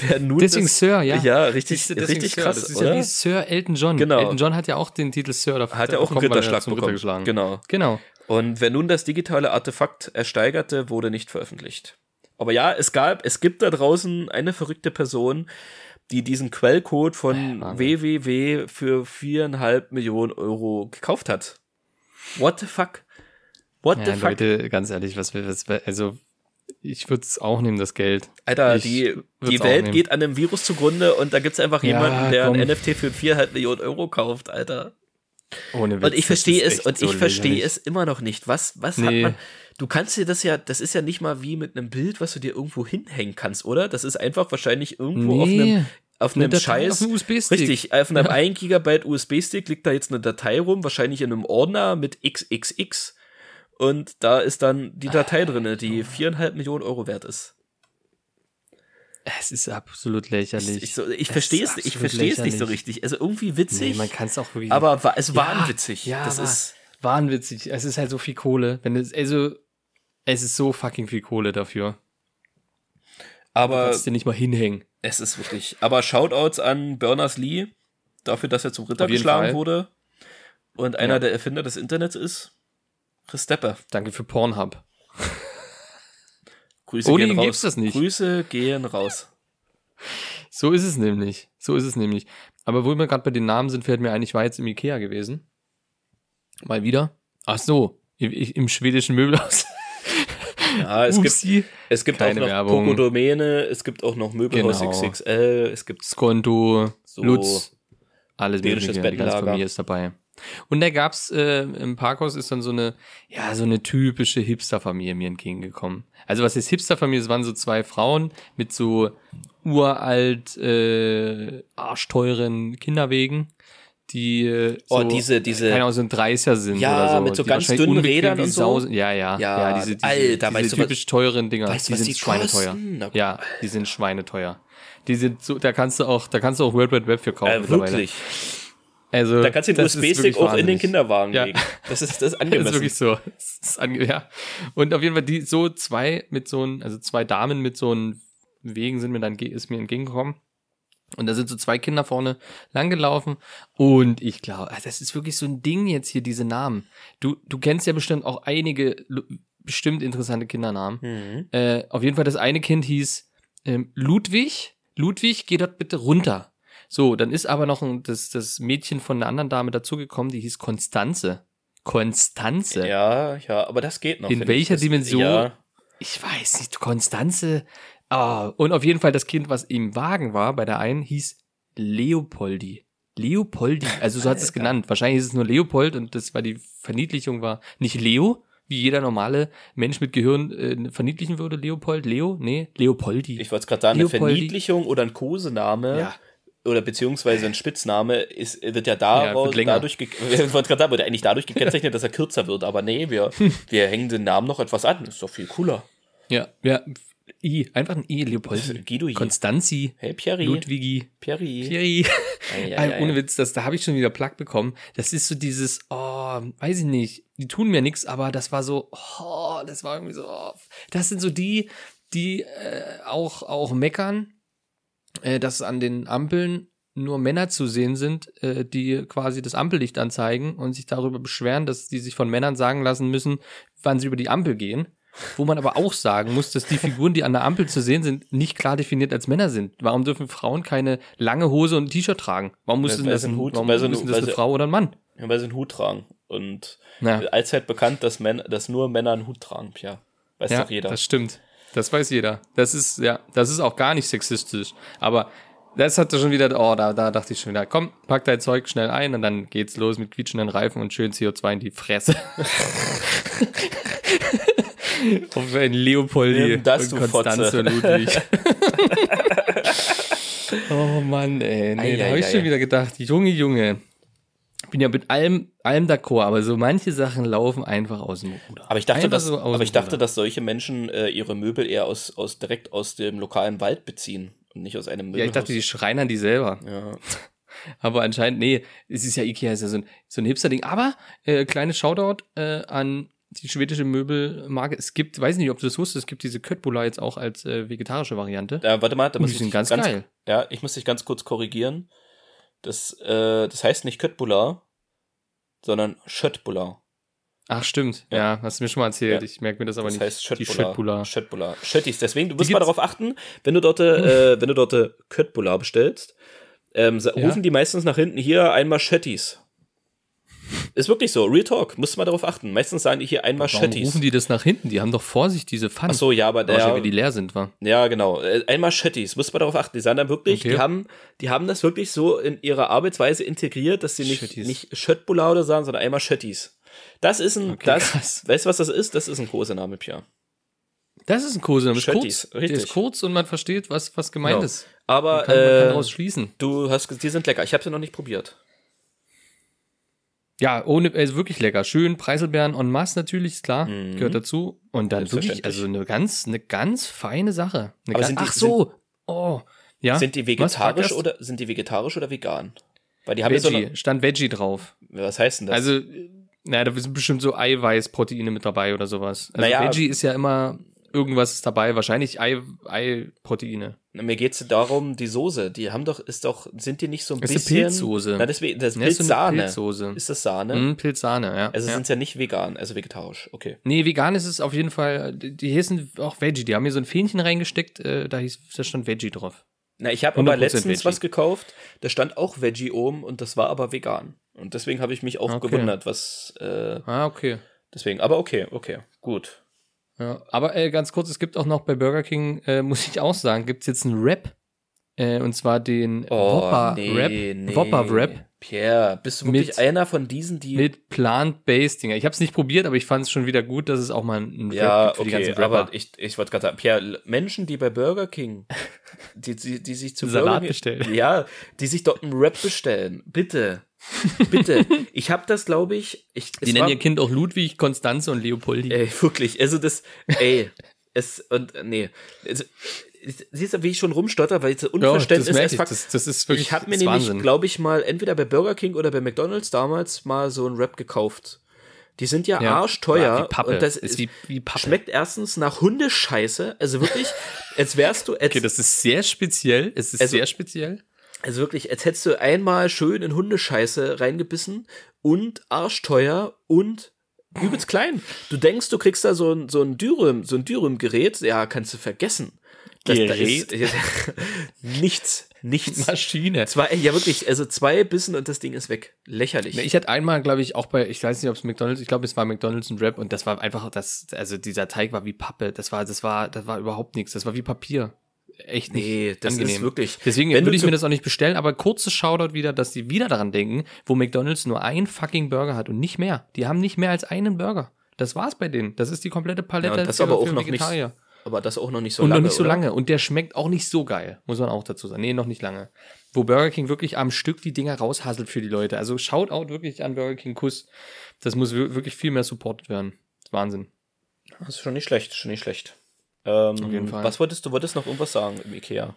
Wer nun deswegen das, Sir, ja. Ja, richtig, richtig Sir. krass. Das ist oder? ja wie Sir Elton John. Genau. Elton John hat ja auch den Titel Sir. Dafür hat er auch einen Ritterschlag bekommen. Ritter geschlagen. Genau. Genau. Und wer nun das digitale Artefakt ersteigerte, wurde nicht veröffentlicht. Aber ja, es gab, es gibt da draußen eine verrückte Person, die diesen Quellcode von äh, www für viereinhalb Millionen Euro gekauft hat. What the fuck? What ja, the fuck? Leute, ganz ehrlich, was das? Also, ich würde es auch nehmen, das Geld. Alter, ich die, die Welt geht an einem Virus zugrunde und da gibt's einfach ja, jemanden, der komm. ein NFT für viereinhalb Millionen Euro kauft, Alter. Ohne Witz, und ich verstehe es und ich so verstehe es immer noch nicht. Was, was nee. hat man? Du kannst dir das ja, das ist ja nicht mal wie mit einem Bild, was du dir irgendwo hinhängen kannst, oder? Das ist einfach wahrscheinlich irgendwo nee. auf einem auf einem Scheiß. Auf einem. Richtig, auf einem ja. 1 Gigabyte USB-Stick liegt da jetzt eine Datei rum, wahrscheinlich in einem Ordner mit XXX. Und da ist dann die Datei drinne, die viereinhalb Millionen Euro wert ist. Es ist absolut lächerlich. Ich, ich, verstehe es, ich verstehe es nicht so richtig. Also irgendwie witzig. Nee, man kann es auch wirklich. Aber war, es war ja, witzig. Ja, das ist wahnwitzig. Es ist halt so viel Kohle. Wenn es, also, es ist so fucking viel Kohle dafür. Aber. Du kannst dir nicht mal hinhängen. Es ist wirklich. Aber Shoutouts an Berners-Lee dafür, dass er zum Ritter geschlagen Fall. wurde und einer ja. der Erfinder des Internets ist. Chris Stepper. Danke für Pornhub. Grüße Ohne gehen raus. das nicht. Grüße gehen raus. So ist es nämlich. So ist es nämlich. Aber wo wir gerade bei den Namen sind, fällt mir ein, ich war jetzt im Ikea gewesen. Mal wieder. Ach so, im, schwedischen Möbelhaus. Ja, es gibt, es gibt auch noch Werbung. Pokodomäne, es gibt auch noch Möbelhaus genau. XXL, es gibt Skonto, so Lutz, alles mögliche, die ganze Familie ist dabei. Und da gab's äh, im Parkhaus ist dann so eine, ja, so eine typische Hipster-Familie mir entgegengekommen. Also was ist Hipster-Familie? Es waren so zwei Frauen mit so uralt, äh, arschteuren Kinderwegen die äh, oh, so, oh, diese, diese, keine Ahnung, so ein 30er sind ja, oder so. mit so ganz dünnen Rädern und so. Ja, ja, ja, ja, diese, diese, Alter, diese typisch du, teuren Dinger, weißt, die sind die schweineteuer. Ja, die sind schweineteuer. Die sind so, da kannst du auch, da kannst du auch World Wide Web für kaufen äh, wirklich. Also, da kannst du den USB-Stick auch in den Kinderwagen ja. legen. Das ist, das ist angemessen. das ist wirklich so. Ist ange ja. Und auf jeden Fall die, so zwei mit so ein, also zwei Damen mit so einem Wegen sind mir dann, ist mir entgegengekommen. Und da sind so zwei Kinder vorne langgelaufen. Und ich glaube, ah, das ist wirklich so ein Ding jetzt hier, diese Namen. Du, du kennst ja bestimmt auch einige bestimmt interessante Kindernamen. Mhm. Äh, auf jeden Fall, das eine Kind hieß ähm, Ludwig. Ludwig, geh dort bitte runter. So, dann ist aber noch ein, das, das Mädchen von einer anderen Dame dazugekommen, die hieß Konstanze. Konstanze. Ja, ja, aber das geht noch. In welcher ich. Dimension? Ja. Ich weiß nicht, Konstanze. Ah, und auf jeden Fall das Kind, was im Wagen war, bei der einen, hieß Leopoldi. Leopoldi, also so hat es genannt. Wahrscheinlich ist es nur Leopold und das war die Verniedlichung war nicht Leo, wie jeder normale Mensch mit Gehirn äh, verniedlichen würde. Leopold, Leo, nee, Leopoldi. Ich wollte gerade sagen, Leopoldi. eine Verniedlichung oder ein Kosename. Ja oder beziehungsweise ein Spitzname ist, wird ja daraus, ja, dadurch, wollte gerade sagen, wird eigentlich dadurch gekennzeichnet, dass er kürzer wird, aber nee, wir, wir hängen den Namen noch etwas an, ist doch viel cooler. Ja, ja, I, einfach ein I, Leopold. Guido I. Konstanzi. Hey, Pierre. Ludwigi. Pierre. Pierre. Ei, ei, ei, Ohne Witz, das, da habe ich schon wieder Plack bekommen. Das ist so dieses, oh, weiß ich nicht, die tun mir nichts, aber das war so, oh, das war irgendwie so, oh. das sind so die, die äh, auch, auch meckern, äh, dass an den Ampeln nur Männer zu sehen sind, äh, die quasi das Ampellicht anzeigen und sich darüber beschweren, dass die sich von Männern sagen lassen müssen, wann sie über die Ampel gehen. Wo man aber auch sagen muss, dass die Figuren, die an der Ampel zu sehen sind, nicht klar definiert als Männer sind. Warum dürfen Frauen keine lange Hose und ein T-Shirt tragen? Warum müssen das, ein, Hut, warum müssen das eine Frau oder ein Mann? Ja, weil sie einen Hut tragen. Und ja. allzeit bekannt, dass, Männer, dass nur Männer einen Hut tragen. Tja, weiß ja, doch jeder. Das stimmt. Das weiß jeder. Das ist, ja, das ist auch gar nicht sexistisch. Aber Das hatte schon wieder, oh, da, da dachte ich schon wieder, komm, pack dein Zeug schnell ein und dann geht's los mit quietschenden Reifen und schön CO2 in die Fresse. Auf ein Leopoldi Nimm das, und Konstanze. Ludwig. oh Mann, ey. Nee, da habe ich schon wieder gedacht, Junge, Junge. Ich bin ja mit allem, allem d'accord, aber so manche Sachen laufen einfach aus dem Ruder. Aber ich dachte, Einfach dass, so aber ich dachte, dass solche Menschen äh, ihre Möbel eher aus, aus direkt aus dem lokalen Wald beziehen und nicht aus einem Möbelhaus. Ja, ich dachte, die schreinern die selber. ja. Aber anscheinend, nee, es ist ja Ikea, ist ja so ein, so ein Hipster-Ding. Aber äh, kleines Shoutout äh, an die schwedische Möbelmarke. Es gibt, weiß nicht, ob du das wusstest, es gibt diese Köttbullar jetzt auch als äh, vegetarische Variante. Ja, warte mal, da muss ich dich ganz geil. Ja, ich muss dich ganz kurz korrigieren. Das, äh, das heißt nicht Köttbullar, sondern Schöttbullar. Ach, stimmt. Ja. Ja, hast du mir schon mal erzählt. Ja. Ich merke mir das aber Das nicht. heißt die Schöttbullar. Schöttbullar. Schöttis. Deswegen, du musst mal darauf achten, wenn du dort, äh, wenn du dort äh, Köttbullar bestellst, ähm, Ja. rufen die meistens nach hinten hier einmal Schöttis. Ist wirklich so, Real Talk, musst du mal darauf achten. Meistens sagen die hier einmal Warum rufen die das nach hinten? Die haben doch vor sich diese Pfannen. Ach so, ja, aber der, wie die leer sind, war. Ja, genau. Äh, Einmal Chatties, muss man darauf achten. Die sagen dann wirklich, Okay. die haben, die haben das wirklich so in ihre Arbeitsweise integriert, dass sie nicht, Chatties. nicht Schöttbullar sagen, sondern einmal Chatties. Das ist ein, Okay, das, krass. weißt du, was das ist? Das ist ein Kosename, Pia. Das ist ein Kosename. Schöttis, kurz. Der richtig. ist kurz und man versteht, was, was gemeint Genau. ist. Aber, Man kann, man kann äh, schließen. du hast, die sind lecker. Ich habe sie noch nicht probiert. Ja, ohne, also wirklich lecker. Schön, Preiselbeeren en masse natürlich, ist klar, Mhm. gehört dazu. Und dann wirklich, also eine ganz, eine ganz feine Sache. Eine Aber ganz, sind die- ach so, oh, ja. Sind die vegetarisch oder, sind die vegetarisch oder vegan? Weil die haben ja so Veggie, eine, stand Veggie drauf. was heißt denn das? Also, naja, da sind bestimmt so Eiweißproteine mit dabei oder sowas. Also Naja. Veggie ist ja immer, irgendwas ist dabei, wahrscheinlich Ei, Eiproteine. Mir geht's darum, die Soße, die haben doch, ist doch, sind die nicht so ein Das ist bisschen. eine Pilzsoße. Na, deswegen, das ist ist Pilzsahne. Pilzsoße. Ist das Sahne? Mhm, Pilzsahne, ja. Also ja. sind ja nicht vegan, also vegetarisch. Okay. Nee, vegan ist es auf jeden Fall, die hießen auch Veggie, die haben mir so ein Fähnchen reingesteckt, äh, da hieß, da stand Veggie drauf. Na, ich habe aber 100% letztens Veggie. was gekauft, da stand auch Veggie oben und das war aber vegan. Und deswegen habe ich mich auch Okay. gewundert, was äh, Ah, okay. deswegen. Aber okay, okay, gut. Ja, aber äh, ganz kurz, es gibt auch noch bei Burger King, äh, muss ich auch sagen, gibt's jetzt einen Rap. Äh, und zwar den Whopper Rap. Whopper Wrap Pierre, bist du wirklich Mit- einer von diesen, die. mit Plant-Based Dinger. Ich habe es nicht probiert, aber ich fand es schon wieder gut, dass es auch mal einen ja, gibt für die okay, ganzen Rapper. aber ich, ich wollte gerade sagen, Pierre, Menschen, die bei Burger King, die, die, die sich zu Salat Burger bestellen. Ja, die sich dort einen Rap bestellen. Bitte. Bitte. ich habe das, glaube ich, ich die nennen war- ihr Kind auch Ludwig, Konstanze und Leopoldi. Ey, wirklich, also das, ey, es, und, nee. Also, siehst du, wie ich schon rumstotter, weil das Ja, Unverständnis merk ist ich. Das, das ist wirklich Ich habe mir das nämlich, glaube ich, mal entweder bei Burger King oder bei McDonalds damals mal so ein Rap gekauft. Die sind ja, Ja. arschteuer. Ja, Pappe. Und das ist wie, wie Pappe. schmeckt erstens nach Hundescheiße. Also wirklich, als wärst du, als, Okay, das ist sehr speziell. Es ist Also- sehr speziell. Also wirklich, als hättest du einmal schön in Hundescheiße reingebissen und arschteuer und übelst klein. Du denkst, du kriegst da so ein, so ein Dürüm, so ein Dürüm-Gerät. Ja, kannst du vergessen. Das, da ist, nichts, nichts. Maschine. Zwei, ja wirklich, also zwei Bissen und das Ding ist weg. Lächerlich. Ich hatte einmal, glaube ich, auch bei, ich weiß nicht, ob es McDonalds, ich glaube, es war McDonalds ein Rap und das war einfach, das, also dieser Teig war wie Pappe. Das war, das war, das war überhaupt nichts. Das war wie Papier. Echt nicht. nee, das angenehm. ist wirklich. Deswegen würde ich mir das auch nicht bestellen, aber kurzes Shoutout wieder, dass die wieder daran denken, wo McDonalds nur ein fucking Burger hat und nicht mehr. Die haben nicht mehr als einen Burger. Das war's bei denen. Das ist die komplette Palette Ja, und das aber auch noch nicht, Vegetarier. aber das auch noch nicht so und lange. noch nicht so oder? lange. Und der schmeckt auch nicht so geil, muss man auch dazu sagen. Nee, noch nicht lange. Wo Burger King wirklich am Stück die Dinger raushasselt für die Leute. Also Shoutout wirklich an Burger King Kuss. Das muss wir- wirklich viel mehr supportet werden. Wahnsinn. Das ist schon nicht schlecht, schon nicht schlecht. Ähm, Auf jeden Fall. Was wolltest du, wolltest noch irgendwas sagen im Ikea?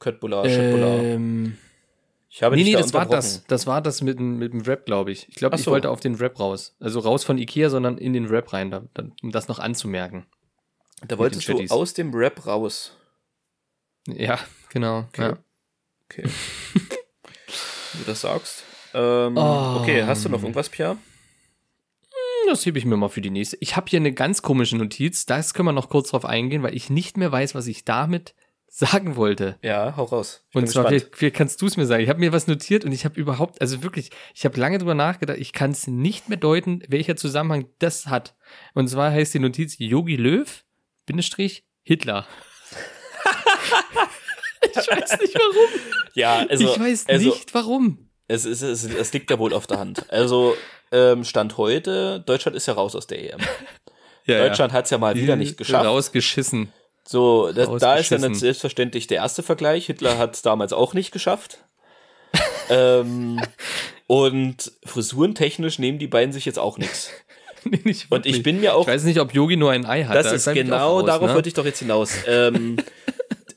Köttbullar, Schöttbullar. Ähm, Ich habe nee, nee, da das war das. Das war das mit, dem- mit dem Rap, glaube ich. Ich glaube, Ach ich so. wollte auf den Rap raus. Also raus von Ikea, sondern in den Rap rein, da, da, um das noch anzumerken. Da wolltest du aus dem Rap raus. Ja, genau. Okay. Ja. Okay. Wie du das sagst. Ähm, Oh. Okay, hast du noch irgendwas, Pierre? Das hebe ich mir mal für die nächste. Ich habe hier eine ganz komische Notiz. Das können wir noch kurz drauf eingehen, weil ich nicht mehr weiß, was ich damit sagen wollte. Ja, hau raus. Ich Und zwar, gespannt. vielleicht, vielleicht kannst du es mir sagen. Ich habe mir was notiert und ich habe überhaupt, also wirklich, ich habe lange drüber nachgedacht. Ich kann es nicht mehr deuten, welcher Zusammenhang das hat. Und zwar heißt die Notiz Yogi Löw, Bindestrich, Hitler. Ich weiß nicht warum. Ja, also, ich weiß also, nicht warum. Es, ist, es, es liegt ja wohl auf der Hand. Also, ähm, Stand heute, Deutschland ist ja raus aus der EM. Ja, Deutschland hat's ja mal Die wieder nicht geschafft. Rausgeschissen. So, das, da ist ja Rausgeschissen. selbstverständlich der erste Vergleich. Hitler hat es damals auch nicht geschafft. ähm, und frisurentechnisch nehmen die beiden sich jetzt auch nichts. Nee, nicht Und ich bin mir auch Ich weiß nicht, ob Yogi nur ein Ei hat. Das Da ist genau, raus, darauf ne? wollte ich doch jetzt hinaus. Ähm,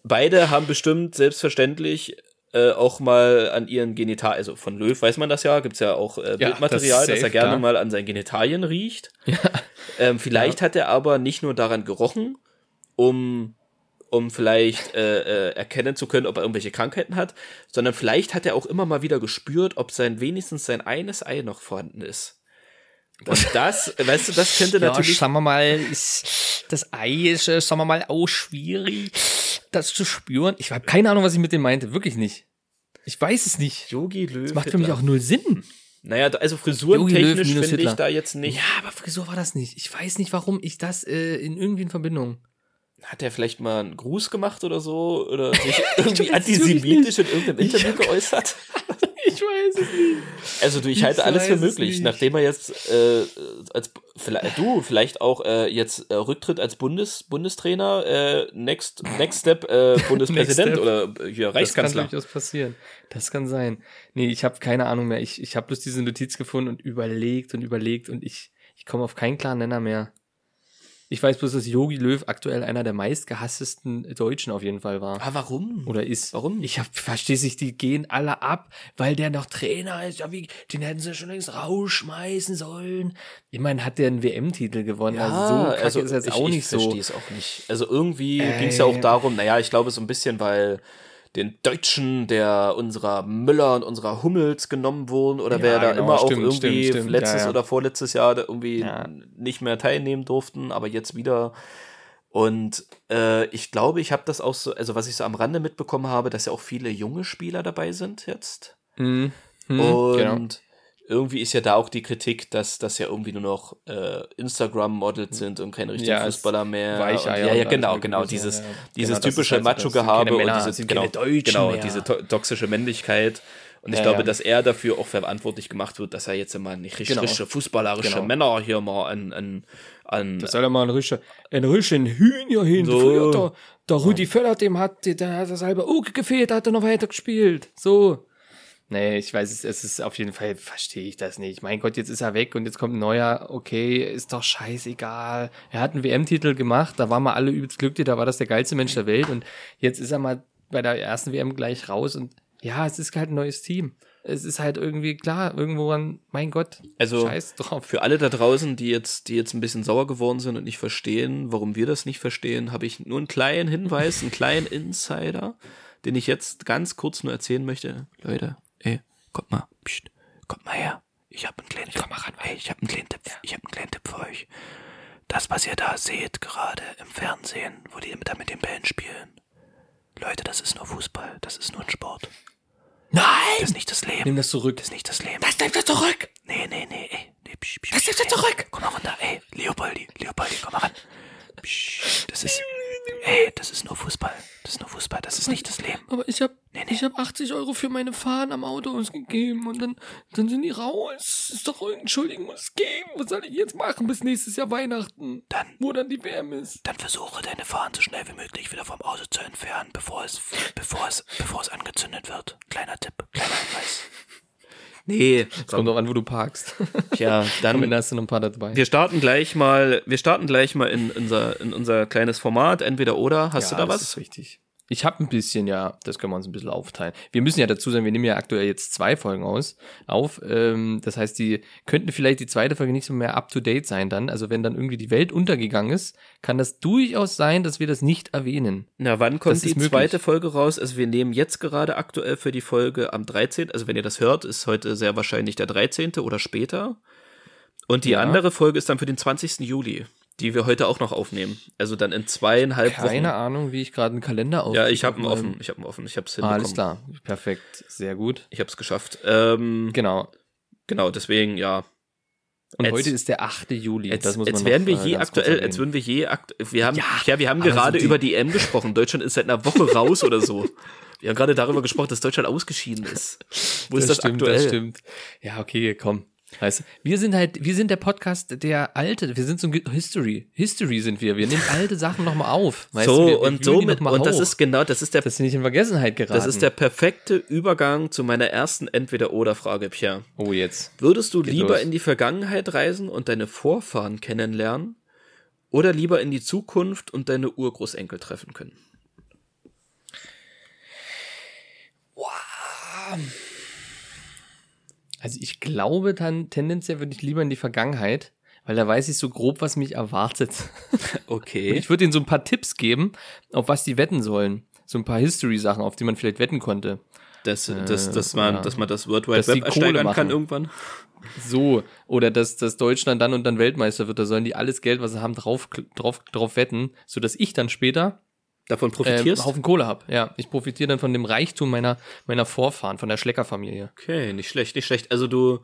beide haben bestimmt selbstverständlich äh, auch mal an ihren Genitalien, also von Löw weiß man das ja, gibt's ja auch äh, Ja, Bildmaterial, das ist dass safe, er gerne klar. mal an seinen Genitalien riecht. Ähm, vielleicht hat er aber nicht nur daran gerochen, um um vielleicht äh, äh, erkennen zu können, ob er irgendwelche Krankheiten hat, sondern vielleicht hat er auch immer mal wieder gespürt, ob sein wenigstens sein eines Ei noch vorhanden ist. Und das, weißt du, das könnte Ja, natürlich sagen wir mal, ist, das Ei ist, äh, sagen wir mal, auch schwierig, das zu spüren. Ich habe keine Ahnung, was ich mit dem meinte. Wirklich nicht. Ich weiß es nicht. Yogi Löw. Das macht für mich auch null Sinn. Naja, also frisurentechnisch finde ich da jetzt nicht. Ja, aber Frisur war das nicht. Ich weiß nicht, warum ich das äh, in irgendwie in Verbindung. Hat er vielleicht mal einen Gruß gemacht oder so? Oder sich irgendwie antisemitisch in irgendeinem Interview geäußert? Ich weiß es nicht. Also du, ich Ich halte alles für möglich, nicht. nachdem er jetzt äh, als vielleicht du vielleicht auch äh, jetzt äh, Rücktritt als Bundes Bundestrainer, äh, next next step äh, Bundespräsident Step. oder äh, hier Das kann Reichskanzler. durchaus passieren. Das kann sein. Nee, ich habe keine Ahnung mehr. Ich, ich habe bloß diese Notiz gefunden und überlegt und überlegt und ich, ich komme auf keinen klaren Nenner mehr. Ich weiß bloß, dass Yogi Löw aktuell einer der meistgehasstesten Deutschen auf jeden Fall war. Ah, warum? Oder ist. Warum? Ich hab, verstehe sich, die gehen alle ab, weil der noch Trainer ist. Ja, wie, den hätten sie schon längst rausschmeißen sollen. Ich meine, hat der einen WM-Titel gewonnen? also so kacke ist er jetzt ich, auch ich nicht so. verstehe es auch nicht. Also irgendwie Ey. ging es ja auch darum, naja, ich glaube so ein bisschen, weil den Deutschen, der unserer Müller und unserer Hummels genommen wurden oder Ja, wer da genau, immer stimmt, auch irgendwie stimmt, stimmt, letztes ja, ja. oder vorletztes Jahr irgendwie nicht mehr teilnehmen durften, aber jetzt wieder. Und äh, ich glaube, ich habe das auch so, also was ich so am Rande mitbekommen habe, dass ja auch viele junge Spieler dabei sind jetzt. Mhm. Mhm, Und genau. Irgendwie ist ja da auch die Kritik, dass das ja irgendwie nur noch äh, Instagram-Models sind und keine richtigen Ja, Fußballer mehr. Weicheier ja, ja, genau, genau. ja, Dieses, ja. dieses Genau, typische halt Macho-Gehabe und sind genau, genau diese to toxische Männlichkeit. Und ich Ja, glaube, ja. dass er dafür auch verantwortlich gemacht wird, dass er jetzt mal nicht richtig, Genau. richtige fußballerische Genau. Männer hier mal an, an, an Das soll ja mal ein richtiger, ein richtigen Hühner hin. So. Früher der, der Rudi Völler, dem hat, der hat das halbe Auge gefehlt, hat er noch weiter gespielt. So. Nee, ich weiß es, es ist auf jeden Fall, verstehe ich das nicht. Mein Gott, jetzt ist er weg und jetzt kommt ein neuer, okay, ist doch scheißegal. Er hat einen WM-Titel gemacht, da waren wir alle übelst glücklich, da war das der geilste Mensch der Welt und jetzt ist er mal bei der ersten WM gleich raus und ja, es ist halt ein neues Team. Es ist halt irgendwie klar, irgendwo an, mein Gott, Also, scheiß drauf. Für alle da draußen, die jetzt, die jetzt ein bisschen sauer geworden sind und nicht verstehen, warum wir das nicht verstehen, habe ich nur einen kleinen Hinweis, einen kleinen Insider, den ich jetzt ganz kurz nur erzählen möchte. Leute, kommt mal, pst, kommt mal her. Ich habe einen kleinen Komm mal ran, ey, ich habe einen kleinen Tipp, ich habe einen kleinen Tipp für euch. Das, was ihr da seht gerade im Fernsehen, wo die da mit den Bällen spielen. Leute, das ist nur Fußball, das ist nur ein Sport. Nein! Das ist nicht das Leben. Nimm das zurück. Das ist nicht das Leben. Das nimmst du zurück! Nee, nee, nee, ey. Nee, psch, psch, Das nimmst du ey. zurück! Komm mal runter, ey. Leopoldi, Leopoldi, komm mal ran. Psch, das ist, ey, das ist nur Fußball. Das ist nur Fußball, das ist nicht das Leben. Aber ich hab, Nee, nee. ich hab 80 Euro für meine Fahnen am Auto ausgegeben und dann, dann sind die raus. Ist doch Entschuldigung muss es geben. Was soll ich jetzt machen bis nächstes Jahr Weihnachten? Dann, Wo dann die WM ist. dann versuche deine Fahnen so schnell wie möglich wieder vom Auto zu entfernen, bevor es, bevor es, bevor es angezündet wird. Kleiner Tipp, kleiner Hinweis. Nee, Kommt doch an, wo du parkst. ja, Am Ende dann, hast du noch ein paar dabei. wir starten gleich mal, wir starten gleich mal in unser, in unser kleines Format, entweder oder. Hast ja, du da das was? ist richtig. Ich habe ein bisschen, ja, das können wir uns ein bisschen aufteilen. Wir müssen ja dazu sagen, wir nehmen ja aktuell jetzt zwei Folgen aus, auf. Ähm, das heißt, die könnten vielleicht die zweite Folge nicht so mehr up to date sein dann. Also wenn dann irgendwie die Welt untergegangen ist, kann das durchaus sein, dass wir das nicht erwähnen. Na, wann kommt Das die zweite Folge raus? Also wir nehmen jetzt gerade aktuell für die Folge am 13., also wenn ihr das hört, ist heute sehr wahrscheinlich der 13. oder später. Und die Ja. andere Folge ist dann für den 20. Juli, die wir heute auch noch aufnehmen. Also dann in zweieinhalb Keine Wochen. Ahnung, wie ich gerade einen Kalender auf. Ja, ich habe ihn offen. Ich habe ihn offen. Ich habe es hinbekommen. alles klar. Perfekt. Sehr gut. Ich habe es geschafft. Ähm, Genau. genau, deswegen, ja. Und Jetzt- heute ist der 8. Juli. Jetzt, das muss man noch, werden wir äh, je aktuell, als würden wir je aktuell, wir haben, ja, Ja, wir haben gerade die- über die EM gesprochen. Deutschland ist seit einer Woche raus oder so. Wir haben gerade darüber gesprochen, dass Deutschland ausgeschieden ist. Wo ist das stimmt, aktuell? Das stimmt. Ja, okay, komm. Weißt du, wir sind halt, wir sind der Podcast der alte, wir sind so ein History. History sind wir. Wir nehmen alte Sachen nochmal auf. Weißt so, du, wir, und somit, und das hoch, ist genau, das ist der, dass sie nicht in Vergessenheit geraten. das ist der perfekte Übergang zu meiner ersten Entweder-Oder-Frage, Pierre. Oh, jetzt. Würdest du Geht lieber los. in die Vergangenheit reisen und deine Vorfahren kennenlernen oder lieber in die Zukunft und deine Urgroßenkel treffen können? Also ich glaube dann, tendenziell würde ich lieber in die Vergangenheit, weil da weiß ich so grob, was mich erwartet. Und Okay. ich würde ihnen so ein paar Tipps geben, auf was die wetten sollen. So ein paar History-Sachen, auf die man vielleicht wetten konnte. Dass, dass, dass, man, ja. dass man das World Wide Dass Web Kohle ersteigern kann irgendwann. So, oder dass, dass Deutschland dann und dann Weltmeister wird, da sollen die alles Geld, was sie haben, drauf, drauf, drauf wetten, sodass ich dann später Davon ähm, profitierst? einen Haufen Kohle hab. Ja, ich profitiere dann von dem Reichtum meiner, meiner Vorfahren, von der Schleckerfamilie. Okay, nicht schlecht, nicht schlecht. Also du,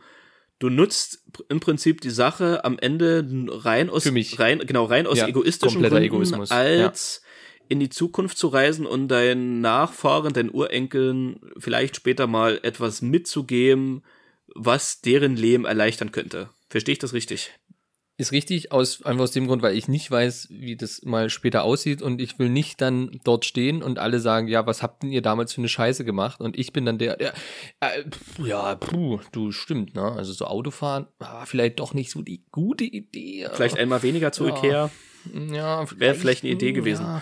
du nutzt im Prinzip die Sache am Ende rein aus, Für mich. rein, genau, rein aus Ja, egoistischen Gründen, Egoismus, als in die Zukunft zu reisen und deinen Nachfahren, deinen Urenkeln vielleicht später mal etwas mitzugeben, was deren Leben erleichtern könnte. Verstehe ich das richtig? Ist richtig, aus, einfach aus dem Grund, weil ich nicht weiß, wie das mal später aussieht und ich will nicht dann dort stehen und alle sagen, ja, was habt denn ihr damals für eine Scheiße gemacht? Und ich bin dann der, der äh, ja, puh, du, stimmt, ne? Also so Autofahren war vielleicht doch nicht so die gute Idee. Vielleicht einmal weniger zu Ja. Ikea. ja, Wäre vielleicht eine Idee gewesen. Ja,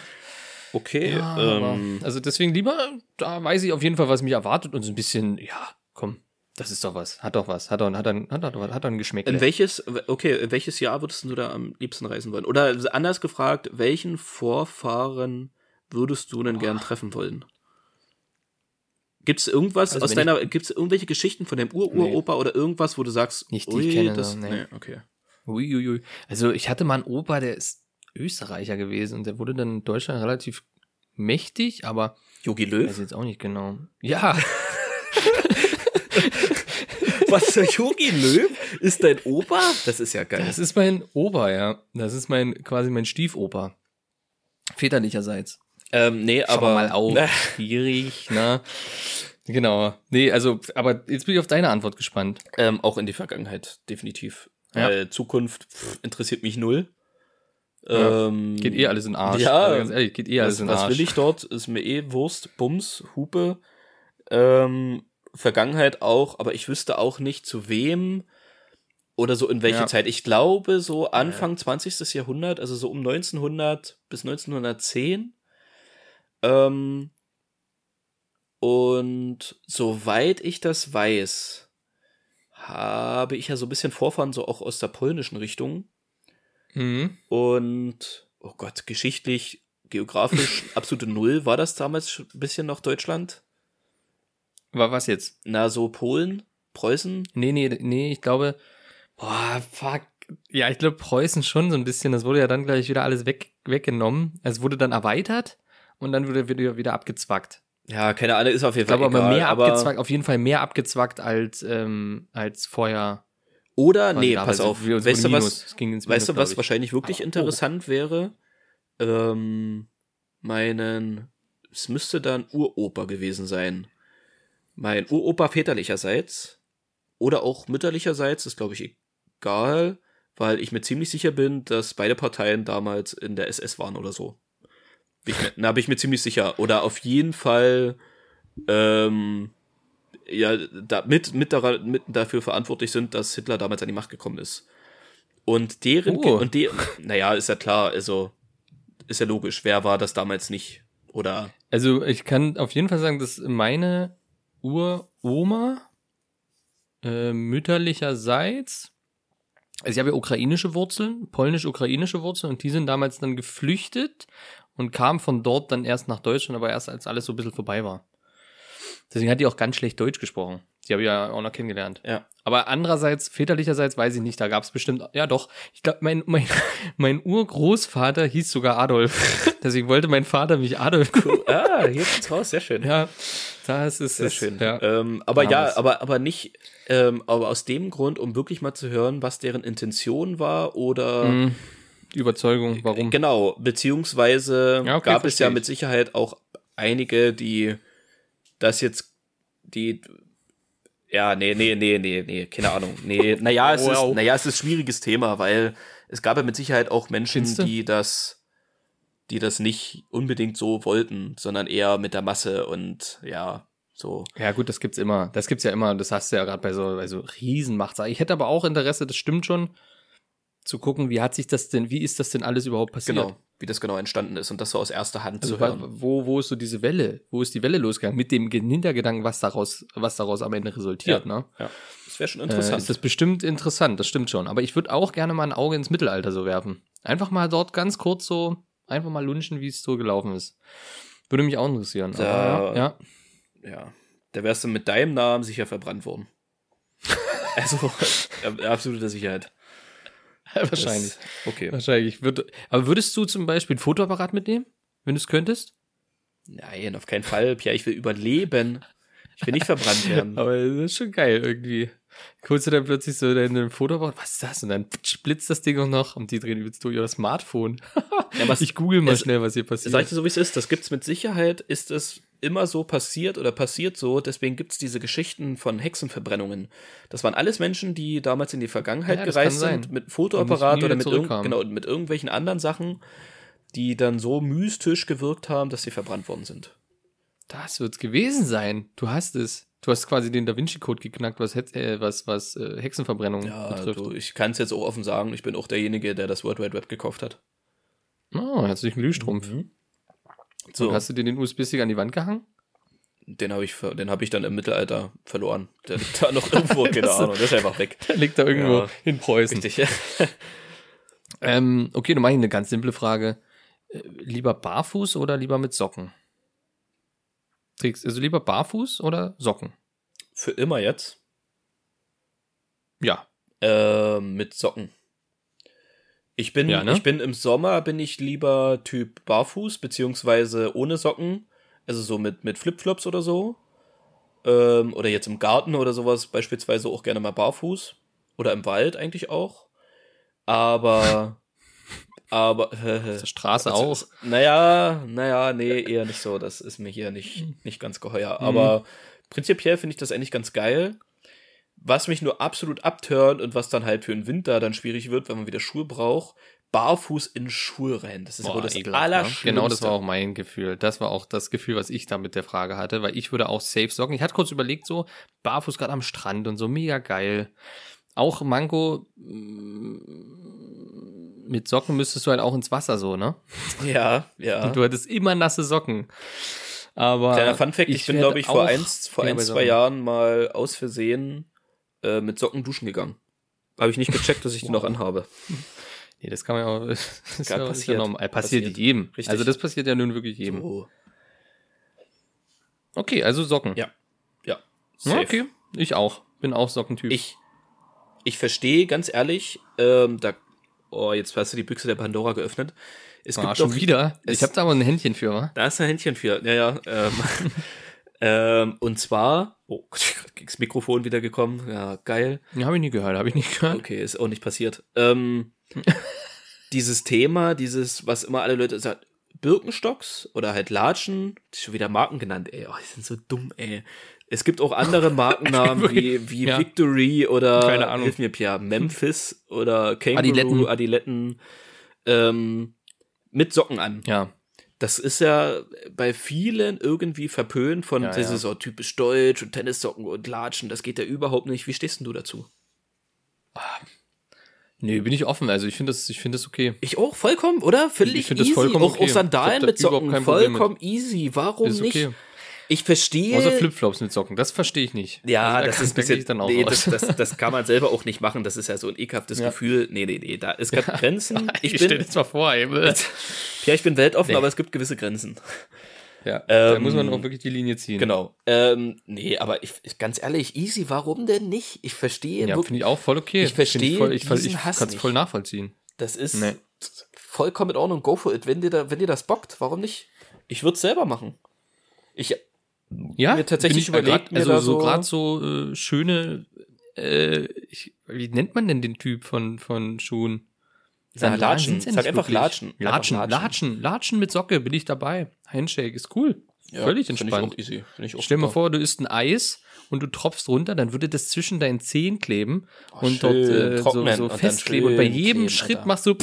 Okay, ja, aber, ähm, also deswegen lieber, da weiß ich auf jeden Fall, was mich erwartet und so ein bisschen, ja, komm, das ist doch was, hat doch was, hat doch, hat doch, hat doch, hat doch ein Geschmäck. in welches, okay, in welches Jahr würdest du da am liebsten reisen wollen? Oder anders gefragt, welchen Vorfahren würdest du denn gern treffen wollen? Gibt es irgendwas Also aus deiner, gibt es irgendwelche Geschichten von deinem Ur-Uropa oder irgendwas, wo du sagst, Nicht, die ich kenne, das, nee. nee, okay. Uiuiui. Also ich hatte mal einen Opa, der ist Österreicher gewesen und der wurde dann in Deutschland relativ mächtig, aber weiß Löw? jetzt auch nicht genau. Ja, Was, der Jogi Löw? Ist dein Opa? Das ist ja geil. das ist mein Opa, ja. Das ist mein quasi mein Stiefopa. Väterlicherseits. ähm, nee, Aber aber mal auf. Schwierig, ne? Genau. Nee, also, aber jetzt bin ich auf deine Antwort gespannt. Ähm, auch in die Vergangenheit, definitiv. Ja. Weil Zukunft pff, interessiert mich null. Ja. Ähm, Geht eh alles in Arsch. Ja. Also ganz ehrlich, geht eh alles was, in den was Arsch. will ich dort? Ist mir eh Wurst, Bums, Hupe. Ähm, Vergangenheit auch, aber ich wüsste auch nicht zu wem oder so in welche Ja. Zeit. Ich glaube so Anfang 20. Jahrhundert, also so um 1900 bis 1910. Ähm, und soweit ich das weiß, habe ich ja so ein bisschen Vorfahren so auch aus der polnischen Richtung. Mhm. Und, oh Gott, geschichtlich, geografisch absolute Null. War das damals ein bisschen noch Deutschland? War was jetzt? Na, so Polen, Preußen? Nee, nee, nee, ich glaube, boah, fuck. Ja, ich glaube Preußen schon so ein bisschen. Das wurde ja dann gleich wieder alles weg, weggenommen. Es wurde dann erweitert und dann wurde wieder, wieder abgezwackt. Ja, keine Ahnung, ist auf jeden Ich glaube Fall aber egal. mehr aber abgezwackt, auf jeden Fall mehr abgezwackt als, ähm, als vorher. Oder, nee, pass auf. Es wurde Weißt du, Minus. was, ins weißt du, Minus, was ich. wahrscheinlich wirklich Aber- oh. interessant wäre? Ähm, meinen, es müsste dann Uropa gewesen sein. Mein Uropa väterlicherseits oder auch mütterlicherseits, ist glaube ich egal, weil ich mir ziemlich sicher bin, dass beide Parteien damals in der SS waren oder so. Bin ich mir, na, bin ich mir ziemlich sicher. Oder auf jeden Fall ähm, ja, da, mit, mit, daran, mit dafür verantwortlich sind, dass Hitler damals an die Macht gekommen ist. Und deren, Oh. und die, naja, ist ja klar, also, ist ja logisch, wer war das damals nicht? Oder, Also ich kann auf jeden Fall sagen, dass meine Uroma äh, mütterlicherseits, also ich habe ja ukrainische Wurzeln, polnisch-ukrainische Wurzeln und die sind damals dann geflüchtet und kamen von dort dann erst nach Deutschland, aber erst als alles so ein bisschen vorbei war. Deswegen hat die auch ganz schlecht Deutsch gesprochen. Die habe ich ja auch noch kennengelernt. ja. Aber andererseits, väterlicherseits weiß ich nicht, da gab es bestimmt, ja doch, ich glaube, mein, mein, mein Urgroßvater hieß sogar Adolf. Deswegen wollte mein Vater mich Adolf Ah, hier kommt's raus, sehr schön. Ja, das ist Sehr es. schön. Ja. Ähm, aber Ja, aber, aber nicht, ähm, aber aus dem Grund, um wirklich mal zu hören, was deren Intention war oder Mhm. Überzeugung, warum? Genau, beziehungsweise Ja, okay, gab es ja mit ich. Sicherheit auch einige, die dass jetzt die ja, nee, nee, nee, nee, nee, keine Ahnung. Nee, naja, es Wow. ist, naja, es ist ein schwieriges Thema, weil es gab ja mit Sicherheit auch Menschen, Findste? die das, die das nicht unbedingt so wollten, sondern eher mit der Masse und ja, so. Ja, gut, das gibt's immer. Das gibt's ja immer. Das hast du ja gerade bei so, bei so Riesenmachtsagen. Ich hätte aber auch Interesse, das stimmt schon, zu gucken, wie hat sich das denn, wie ist das denn alles überhaupt passiert? Genau, wie das genau entstanden ist und das so aus erster Hand Also zu hören. wo, wo ist so diese Welle? Wo ist die Welle losgegangen? Mit dem Hintergedanken, was daraus, was daraus am Ende resultiert, ne? Ja, das wäre schon Äh, interessant. ist das bestimmt interessant, das stimmt schon. Aber ich würde auch gerne mal ein Auge ins Mittelalter so werfen. Einfach mal dort ganz kurz so, einfach mal lunchen, wie es so gelaufen ist. Würde mich auch interessieren. Da- Aber, ja, ja, da wärst du mit deinem Namen sicher verbrannt worden. also, äh, absolute Sicherheit. wahrscheinlich. Okay. Wahrscheinlich. Ich würd, aber würdest du zum Beispiel ein Fotoapparat mitnehmen, wenn du es könntest? Nein, auf keinen Fall. Pierre, ich will überleben. Ich will nicht verbrannt werden. Aber das ist schon geil irgendwie. Holst du dann plötzlich so dein Fotoapparat, was ist das? Und dann blitzt das Ding auch noch und die drehen übelst durch ihr Smartphone. Ja, was, Ich google mal es- schnell, was hier passiert. Sag ich dir so, wie es ist. Das gibt's mit Sicherheit. Ist es immer so passiert oder passiert so. Deswegen gibt's diese Geschichten von Hexenverbrennungen. Das waren alles Menschen, die damals in die Vergangenheit Ja, gereist sind mit Fotoapparat oder mit, zurückkamen. genau, mit irgendwelchen anderen Sachen, die dann so mystisch gewirkt haben, dass sie verbrannt worden sind. Das wird's gewesen sein. Du hast es. Du hast quasi den Da Vinci Code geknackt, was Hex- äh, was was äh, Hexenverbrennung Ja, betrifft. du, ich kann es jetzt auch offen sagen. Ich bin auch derjenige, der das World Wide Web gekauft hat. Oh, herzlichen Glühstrumpf. So, Und hast du dir den USB-Stick an die Wand gehangen? den habe ich, den habe ich dann im Mittelalter verloren. Der liegt da noch irgendwo, keine Ahnung. Der ist einfach weg. Der liegt da irgendwo Ja. in Preußen. Richtig. Ähm, okay, dann mache ich eine ganz simple Frage. Äh, lieber barfuß oder lieber mit Socken? Trägst also lieber barfuß oder Socken? Für immer jetzt. Ja. Äh, mit Socken. Ich bin, Ja, ne? ich bin im Sommer bin ich lieber Typ Barfuß, beziehungsweise ohne Socken. Also so mit, mit Flipflops oder so. Ähm, oder jetzt im Garten oder sowas, beispielsweise auch gerne mal barfuß. Oder im Wald eigentlich auch. Aber, aber, Auf der Straße Also auch. Naja, naja, nee, eher nicht so. Das ist mir hier nicht, nicht ganz geheuer. Aber prinzipiell finde ich das eigentlich ganz geil. Was mich nur absolut abturnt und was dann halt für den Winter dann schwierig wird, wenn man wieder Schuhe braucht, barfuß in Schuhe rein. Das ist Boah, wohl das ekelhaft, ne? Allerschlimmste. Genau, das war auch mein Gefühl. Das war auch das Gefühl, was ich da mit der Frage hatte, weil ich würde auch safe Socken. Ich hatte kurz überlegt, so barfuß gerade am Strand und so, mega geil. Auch Mango mm, mit Socken müsstest du halt auch ins Wasser so, ne? Ja, ja. Und du hattest immer nasse Socken. Aber Kleiner Funfact, ich, bin, werd glaube ich, vor eins, vor ein, zwei Socken. Jahren mal aus Versehen äh, mit Socken duschen gegangen. Habe ich nicht gecheckt, dass ich die noch anhabe. Nee, das kann man ja auch. Das ist ja, passiert. normal. Passiert, Passiert. jedem. Richtig. Also das passiert ja nun wirklich jedem. So. Okay, also Socken. Ja. Ja. Ja, safe. okay. Ich auch. Bin auch Sockentyp. Ich, ich verstehe ganz ehrlich, ähm, da, oh, jetzt hast du die Büchse der Pandora geöffnet. Es ah, gibt schon doch, wieder. es- Ich habe da aber ein Händchen für, wa? Da ist ein Händchen für, ja, ja. Ähm, ähm, und zwar, oh, das Mikrofon wieder gekommen, ja, geil. Ja, habe ich nie gehört, habe ich nicht gehört. Okay, ist auch nicht passiert. Ähm, dieses Thema, dieses, was immer alle Leute sagen, Birkenstocks oder halt Latschen, ist schon wieder Marken genannt, ey, oh, die sind so dumm, ey. Es gibt auch andere Markennamen wie, wie Ja. Victory oder, Keine Ahnung. hilf mir Pierre, Memphis oder Kangaroo, Adiletten. Adiletten, ähm, mit Socken an. Ja. Das ist ja bei vielen irgendwie verpönt von, Ja, das ja. ist so typisch deutsch und Tennissocken und Latschen, das geht ja überhaupt nicht. Wie stehst denn du dazu? Nee, bin ich offen. Also ich finde das, ich finde das okay. Ich auch, vollkommen, oder? Völlig Ich find das easy. vollkommen auch, okay. auch Sandalen Ich hab da mit Socken, Problem mit. vollkommen easy. Warum Ist nicht? Ich verstehe. Außer Flipflops mit Socken. Das verstehe ich nicht. ja, Also da das ist da bisschen, ich dann auch nee, das, das, das kann man selber auch nicht machen. Das ist ja so ein ekelhaftes Ja. Gefühl. Nee, nee, nee, da, es gibt Grenzen. Ich stell bin, jetzt mal vor, ey. ja, ich bin weltoffen, Nee. aber es gibt gewisse Grenzen. Ja, da Ähm, muss man auch wirklich die Linie ziehen. Genau. Ähm, nee, aber ich, ich, ganz ehrlich, easy, warum denn nicht? Ich verstehe Ja, finde ich auch voll okay. Ich verstehe Ich, voll, ich, ich kann es voll nachvollziehen. Das ist Nee. vollkommen in Ordnung. Go for it. Wenn dir, da, wenn dir das bockt, warum nicht? Ich würde es selber machen. Ich, Ja, Mir tatsächlich äh, überlegt, grad, mir also so so- gerade so äh, schöne, äh, ich, wie nennt man denn den Typ von von Schuhen? Sag Sandalen Latschen. sind's ja Sag nicht einfach. Latschen. Latschen, Latschen. Latschen, Latschen mit Socke bin ich dabei. Handshake ist cool. Völlig find entspannt. Ich auch easy. Ich auch Stell dir mal super. vor, du isst ein Eis und du tropfst runter, dann würde das zwischen deinen Zehen kleben und schön, dort äh, so, trocknen so festkleben. Und bei jedem kleben, Schritt Alter. machst du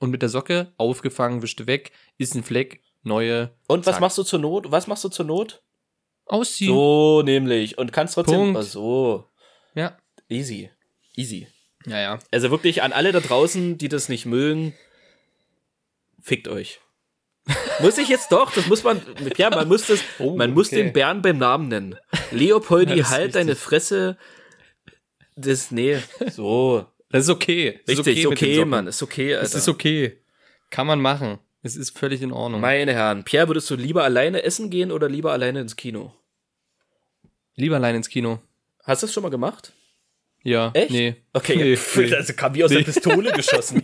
und mit der Socke aufgefangen, wischte weg, ist ein Fleck, neue Und was Zack. machst du zur Not? Was machst du zur Not? ausziehen. So nämlich. Und kannst trotzdem. Punkt. Ach so. Ja. Easy. Easy. Ja, ja. Also wirklich an alle da draußen, die das nicht mögen, fickt euch. muss ich jetzt doch, das muss man, ja, man muss das, Oh, man muss okay. den Bären beim Namen nennen. Leopoldi, Ja, das halt deine Fresse. Das, nee, so. Das ist okay. Das Richtig, ist okay, Socken. Mann, ist okay, Alter. Es ist okay. Kann man machen. Es ist völlig in Ordnung. Meine Herren, Pierre, würdest du lieber alleine essen gehen oder lieber alleine ins Kino? Lieber allein ins Kino. Hast du das schon mal gemacht? Ja. Echt? Nee. Okay, Nee, pff, nee. also kam wie aus der Nee. Pistole geschossen.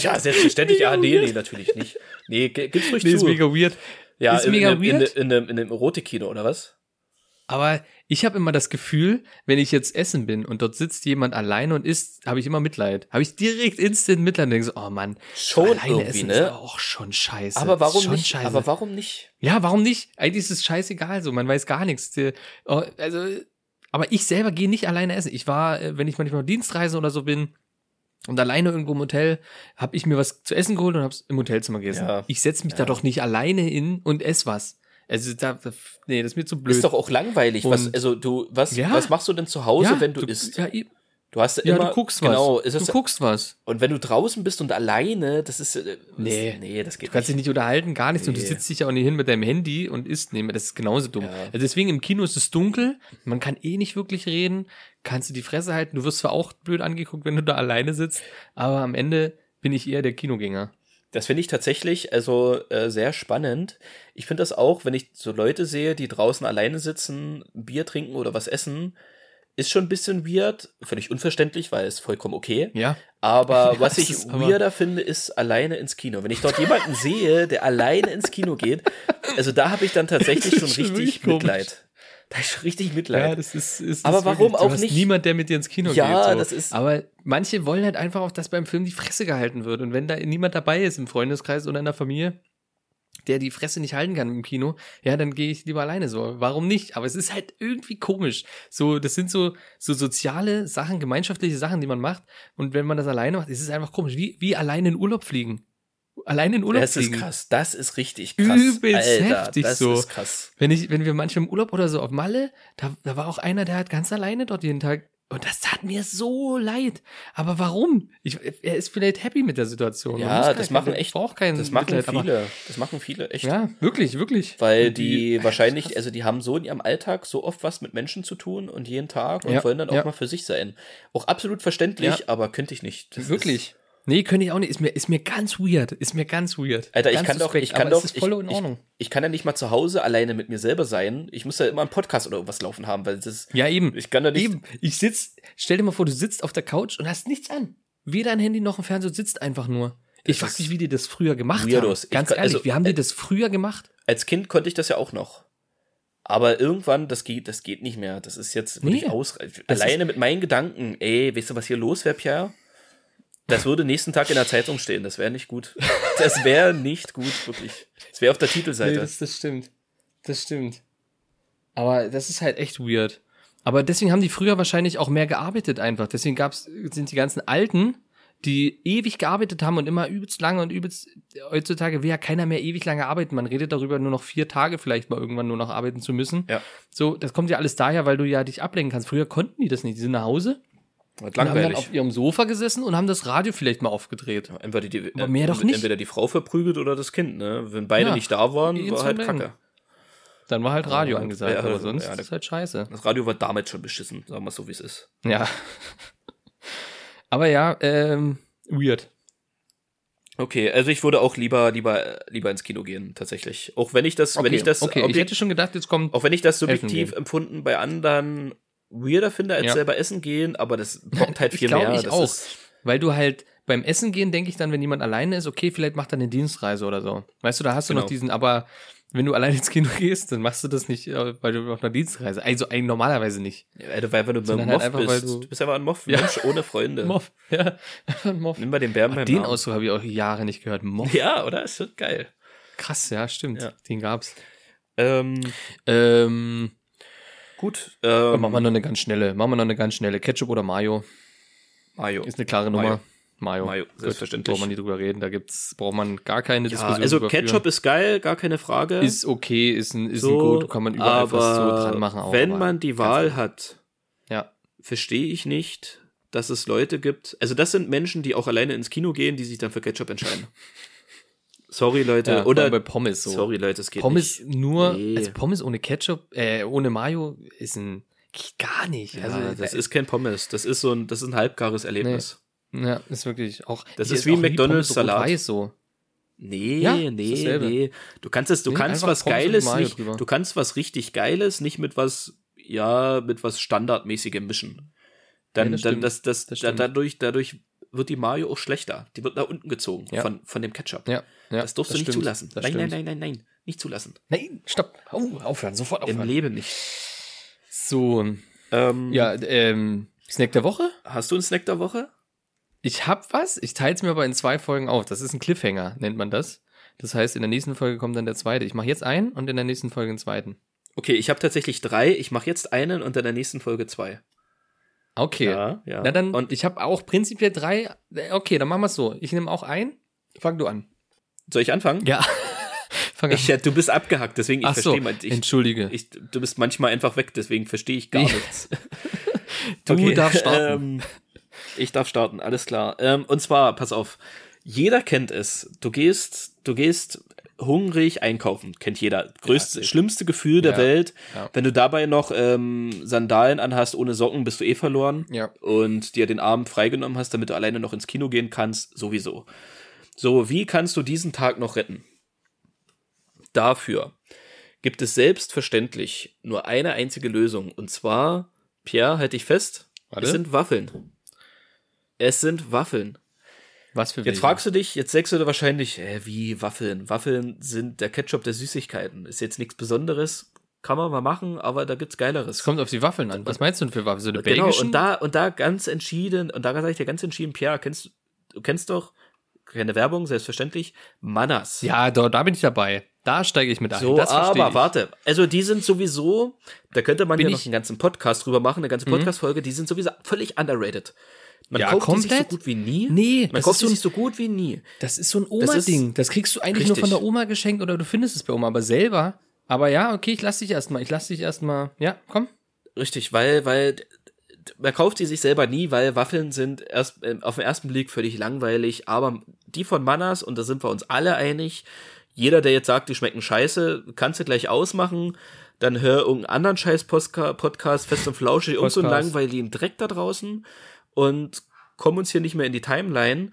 ja, selbstverständlich. Ja, nee, nee, natürlich nicht. Nee, gib's ruhig Nee, ist zu. mega weird. ja, ist in, mega in, in, weird. in, einem- in einem Erotikkino, oder was? Aber ich habe immer das Gefühl, wenn ich jetzt essen bin und dort sitzt jemand alleine und isst, habe ich immer Mitleid. Habe ich direkt instant Mitleid und denke so, oh Mann, Schon alleine essen ne? ist auch schon scheiße. Aber warum nicht? Scheiße. Aber warum nicht? ja, warum nicht? Eigentlich ist es scheißegal so, man weiß gar nichts. Oh, Also, aber ich selber gehe nicht alleine essen. Ich war, äh, wenn ich manchmal auf Dienstreise oder so bin und alleine irgendwo im Hotel, habe ich mir was zu essen geholt und habe es im Hotelzimmer gegessen. Ja. Ich setze mich da Ja. doch nicht alleine hin und ess was. Also da, nee, das ist mir zu blöd. Ist doch auch langweilig. Was, also du, was, Ja. was machst du denn zu Hause, wenn du, isst? Ja, Du hast ja ja immer, du guckst was. genau, ist du guckst was. und wenn du draußen bist und alleine, das ist, äh, Nee. nee, das geht Du kannst dich nicht unterhalten, gar nichts. Und du Nee. sitzt dich ja auch nicht hin mit deinem Handy und isst. Nee, das ist genauso dumm. Ja. Also deswegen im Kino ist es dunkel, man kann eh nicht wirklich reden, kannst du die Fresse halten. Du wirst zwar auch blöd angeguckt, wenn du da alleine sitzt, aber am Ende bin ich eher der Kinogänger. Das finde ich tatsächlich also äh, sehr spannend. Ich finde das auch, wenn ich so Leute sehe, die draußen alleine sitzen, Bier trinken oder was essen, ist schon ein bisschen weird, völlig unverständlich, weil es vollkommen okay. Ja. Aber Ja, was ich weirder finde, ist alleine ins Kino. Wenn ich dort jemanden sehe, der alleine ins Kino geht, also da habe ich dann tatsächlich schon richtig. Mitleid. Da ist richtig Mitleid. Ja, das ist, ist Aber ist warum auch nicht? Niemand, der mit dir ins Kino Ja, geht. So. das ist- Aber manche wollen halt einfach auch, dass beim Film die Fresse gehalten wird. Und wenn da niemand dabei ist im Freundeskreis oder in der Familie, der die Fresse nicht halten kann im Kino, ja, dann gehe ich lieber alleine so. Warum nicht? Aber es ist halt irgendwie komisch. So, das sind so, so soziale Sachen, gemeinschaftliche Sachen, die man macht. Und wenn man das alleine macht, ist es einfach komisch. Wie, wie alleine in Urlaub fliegen. Alleine in Urlaub das ist fliegen. krass. Das ist richtig krass. Übelst Alter, heftig das so. ist krass. Wenn ich, wenn wir manchmal im Urlaub oder so auf Malle, da, da war auch einer, der hat ganz alleine dort jeden Tag. Und das tat mir so leid. Aber warum? Ich, er ist vielleicht happy mit der Situation. Ja, das machen echt, braucht keinen das machen Mitleid, viele. Das machen viele, echt. Ja, wirklich, wirklich. Weil die, das wahrscheinlich, ist krass. also die haben so in ihrem Alltag so oft was mit Menschen zu tun und jeden Tag und Ja, wollen dann auch ja. mal für sich sein. Auch absolut verständlich, Ja. aber könnte ich nicht. Das wirklich. Nee, könnte ich auch nicht. Ist mir, ist mir ganz weird. Ist mir ganz weird. Alter, ich ganz kann doch, suspekt, ich kann aber doch, Es ist voll ich. Ich, ich kann ja nicht mal zu Hause alleine mit mir selber sein. Ich muss ja immer einen Podcast oder irgendwas laufen haben, weil das ist, ja, eben. ich kann da nicht, Eben. Ich sitz, stell dir mal vor, du sitzt auf der Couch und hast nichts an. Weder ein Handy noch ein Fernseher, sitzt einfach nur. Ich frag mich, wie die das früher gemacht Weirdos. haben. Ich Ganz kann- ehrlich, also, wie haben die äh, das früher gemacht? als Kind konnte ich das ja auch noch. Aber irgendwann, das geht, das geht nicht mehr. Das ist jetzt wirklich Nee. ausreichend. Das Alleine mit meinen Gedanken, ey, weißt du, was hier los wäre, Pierre? Das würde nächsten Tag in der Zeitung stehen. Das wäre nicht gut. Das wäre nicht gut, wirklich. Das wäre auf der Titelseite. Nee, das, das stimmt. Das stimmt. Aber das ist halt echt weird. Aber deswegen haben die früher wahrscheinlich auch mehr gearbeitet einfach. Deswegen gab's, sind die ganzen Alten, die ewig gearbeitet haben und immer übelst lange und übelst, heutzutage will ja keiner mehr ewig lange arbeiten. Man redet darüber, nur noch vier Tage vielleicht mal irgendwann nur noch arbeiten zu müssen. Ja. So, das kommt ja alles daher, weil du ja dich ablenken kannst. Früher konnten die das nicht. Die sind nach Hause Und haben dann auf ihrem Sofa gesessen und haben das Radio vielleicht mal aufgedreht. Entweder die, Aber mehr doch nicht. entweder die Frau verprügelt oder das Kind, ne? Wenn beide Ja, nicht da waren, war halt. Kacke. Dann war halt Radio Ja, angesagt, aber sonst ja, ist halt scheiße. Das Radio war damals schon beschissen, sagen wir so, wie es ist. Ja. Aber ja, ähm, weird. Okay, also ich würde auch lieber, lieber, lieber ins Kino gehen, tatsächlich. Auch wenn ich das, wenn ich das, okay. ich hätte schon gedacht, jetzt kommt. auch wenn ich das subjektiv empfunden bei anderen weirder finde, als Ja. selber essen gehen, aber das bockt halt Ich viel glaube, mehr. ich das auch. Ist, Weil du halt beim Essen gehen, denke ich dann, wenn jemand alleine ist, okay, vielleicht macht er eine Dienstreise oder so. Weißt du, da hast du noch Genau. diesen, aber wenn du alleine ins Kino gehst, dann machst du das nicht, äh, weil du auf einer Dienstreise. Also eigentlich normalerweise nicht. ja, weil du, weil du ein halt Moff einfach, bist. weil Du, du- bist einfach ein Moff, Ja. Mensch ohne Freunde. Moff. Ja, einfach ein Moff. Nimm mal den Bären beim Den. Ausdruck habe ich auch Jahre nicht gehört. Moff. Ja, oder? Ist schon geil. Krass, ja, stimmt. Ja. Den gab's. Ähm, Ähm, gut. Ähm, machen wir noch eine ganz schnelle. Machen wir noch eine ganz schnelle. Ketchup oder Mayo? Mayo. Ist eine klare Mayo. Nummer. Mayo. Mayo, Gut, selbstverständlich. Braucht man nicht drüber reden. Da gibt's, braucht man gar keine Ja, Diskussion. also drüber führen. Ketchup ist geil, gar keine Frage. ist okay, ist ein, ist so, ein gut, kann man überall aber was so dran machen. Auch, wenn aber man die Wahl hat, Ja. verstehe ich nicht, dass es Leute gibt. Also das sind Menschen, die auch alleine ins Kino gehen, die sich dann für Ketchup entscheiden. Sorry, Leute. ja Oder bei Pommes so. sorry, Leute, es geht Pommes nicht. nur, Nee. also Pommes ohne Ketchup, äh, ohne Mayo ist ein, gar nicht. Ja, also, das ist kein Pommes. Das ist so ein, das ist ein halbgares Erlebnis. ja, ist wirklich auch. Das ist wie nie McDonald's Salat. rot-weiß so. Nee, Ja, nee, nee. Du kannst es, du Nee, kannst was Pommes Geiles nicht, drüber. du kannst was richtig Geiles nicht mit was, ja, mit was Standardmäßigem mischen. Dann, Ja, das dann, das, das, Das dadurch, dadurch wird die Mayo auch schlechter. Die wird nach unten gezogen Ja. von, von dem Ketchup. Ja, ja. das durfst du nicht stimmt, zulassen. Das Nein, nein, stimmt. nein, nein, nein. Nicht zulassen. Nein, stopp. Oh, aufhören, sofort Im aufhören. Leben nicht. So, Ähm, ja, ähm, Snack der Woche? Hast du einen Snack der Woche? Ich hab was, ich teile es mir aber in zwei Folgen auf. Das ist ein Cliffhanger, nennt man das. Das heißt, in der nächsten Folge kommt dann der zweite. Ich mache jetzt einen und in der nächsten Folge einen zweiten. Okay, ich habe tatsächlich drei. Ich mache jetzt einen und in der nächsten Folge zwei. Okay. Ja, ja. Na dann, und ich habe auch prinzipiell drei. Äh, Okay, dann machen wir es so. Ich nehme auch ein. Fang du an. soll ich anfangen? Ja. Fang an. Ich, ja, du bist abgehackt, deswegen ich so, verstehe mal. Ich, entschuldige. ich, du bist manchmal einfach weg, deswegen verstehe ich gar Ich- nichts. du darfst starten. Ähm, ich darf starten, alles klar. Ähm, und zwar, pass auf, jeder kennt es. Du gehst, du gehst hungrig einkaufen, kennt jeder. Größte, Ja, schlimmste Gefühl der Ja, Welt. ja. Wenn du dabei noch ähm, Sandalen anhast ohne Socken, bist du eh verloren. Und dir den Abend freigenommen hast, damit du alleine noch ins Kino gehen kannst, sowieso. So, wie kannst du diesen Tag noch retten? Dafür gibt es selbstverständlich nur eine einzige Lösung. Und zwar, Pierre, halt dich fest, Warte. es sind Waffeln. Es sind Waffeln. Was für Jetzt welche? fragst du dich, jetzt sagst du wahrscheinlich, äh, wie Waffeln? Waffeln sind der Ketchup der Süßigkeiten. Ist jetzt nichts Besonderes, kann man mal machen, aber da gibt's Geileres. Es kommt auf die Waffeln an. Was meinst du denn für Waffeln? So eine genau, belgischen? und da, und da ganz entschieden, und da sage ich dir ganz entschieden, Pierre, kennst du kennst doch, keine Werbung, selbstverständlich, Manas. ja, da, da bin ich dabei. Da steige ich mit ein. So, das aber ich. warte. Also die sind sowieso, da könnte man Bin ja noch einen ganzen Podcast drüber machen, eine ganze Mhm. Podcast-Folge, die sind sowieso völlig underrated. Man Ja, kauft die sich so komplett? gut wie nie. Nee, man das kauft ist die so ein- sich so gut wie nie. Das ist so ein Das Oma-Ding. Das, kriegst du eigentlich nur Richtig. von der Oma geschenkt oder du findest es bei Oma, aber selber. Aber ja, okay, ich lass dich erstmal. Ich lass dich erstmal. Ja, komm. Richtig, weil, weil man kauft die sich selber nie, weil Waffeln sind erst äh, auf den ersten Blick völlig langweilig, aber die von Manas, und da sind wir uns alle einig, jeder, der jetzt sagt, die schmecken scheiße, kannst du gleich ausmachen, dann hör irgendeinen anderen scheiß Podcast, fest und flauschig, irgend so einen langweiligen Dreck da draußen und komm uns hier nicht mehr in die Timeline.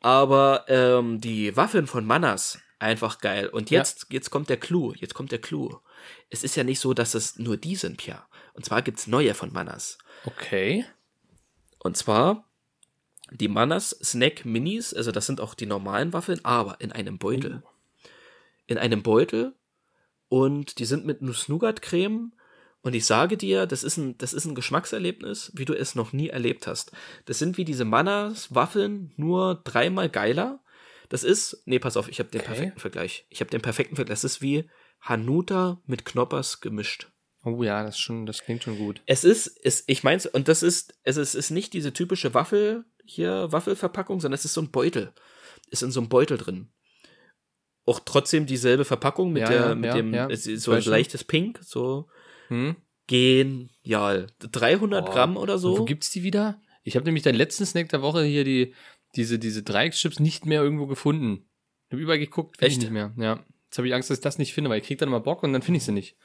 Aber ähm, die Waffeln von Manas, einfach geil. Und jetzt, jetzt kommt der Clou, jetzt kommt der Clou. Es ist ja nicht so, dass es nur die sind, Pierre. Und zwar gibt's neue von Manas. Okay. Und zwar die Manas Snack Minis, also das sind auch die normalen Waffeln, aber in einem Beutel. In einem Beutel und die sind mit Nuss-Nougat-Creme und ich sage dir, das ist ein, das ist ein Geschmackserlebnis, wie du es noch nie erlebt hast. Das sind wie diese Manas Waffeln, nur dreimal geiler. Das ist, nee, pass auf, ich habe den Okay. perfekten Vergleich. Ich habe den perfekten Vergleich. Das ist wie Hanuta mit Knoppers gemischt. Oh ja, das ist schon, das klingt schon gut. Es ist, es, ich mein's, und das ist, es ist, ist nicht diese typische Waffel, hier, Waffelverpackung, sondern es ist so ein Beutel. Ist in so einem Beutel drin. Auch trotzdem dieselbe Verpackung mit Ja, der, ja, mit ja, dem, so ein leichtes Pink, so Hm? genial. 300 Boah. Gramm oder Und wo so. gibt's die wieder? Ich habe nämlich deinen letzten Snack der Woche hier die, diese, diese Dreieckschips nicht mehr irgendwo gefunden. Ich habe überall geguckt, finde ich Echt? nicht mehr. Ja. Jetzt habe ich Angst, dass ich das nicht finde, weil ich krieg dann immer Bock und dann finde ich sie nicht.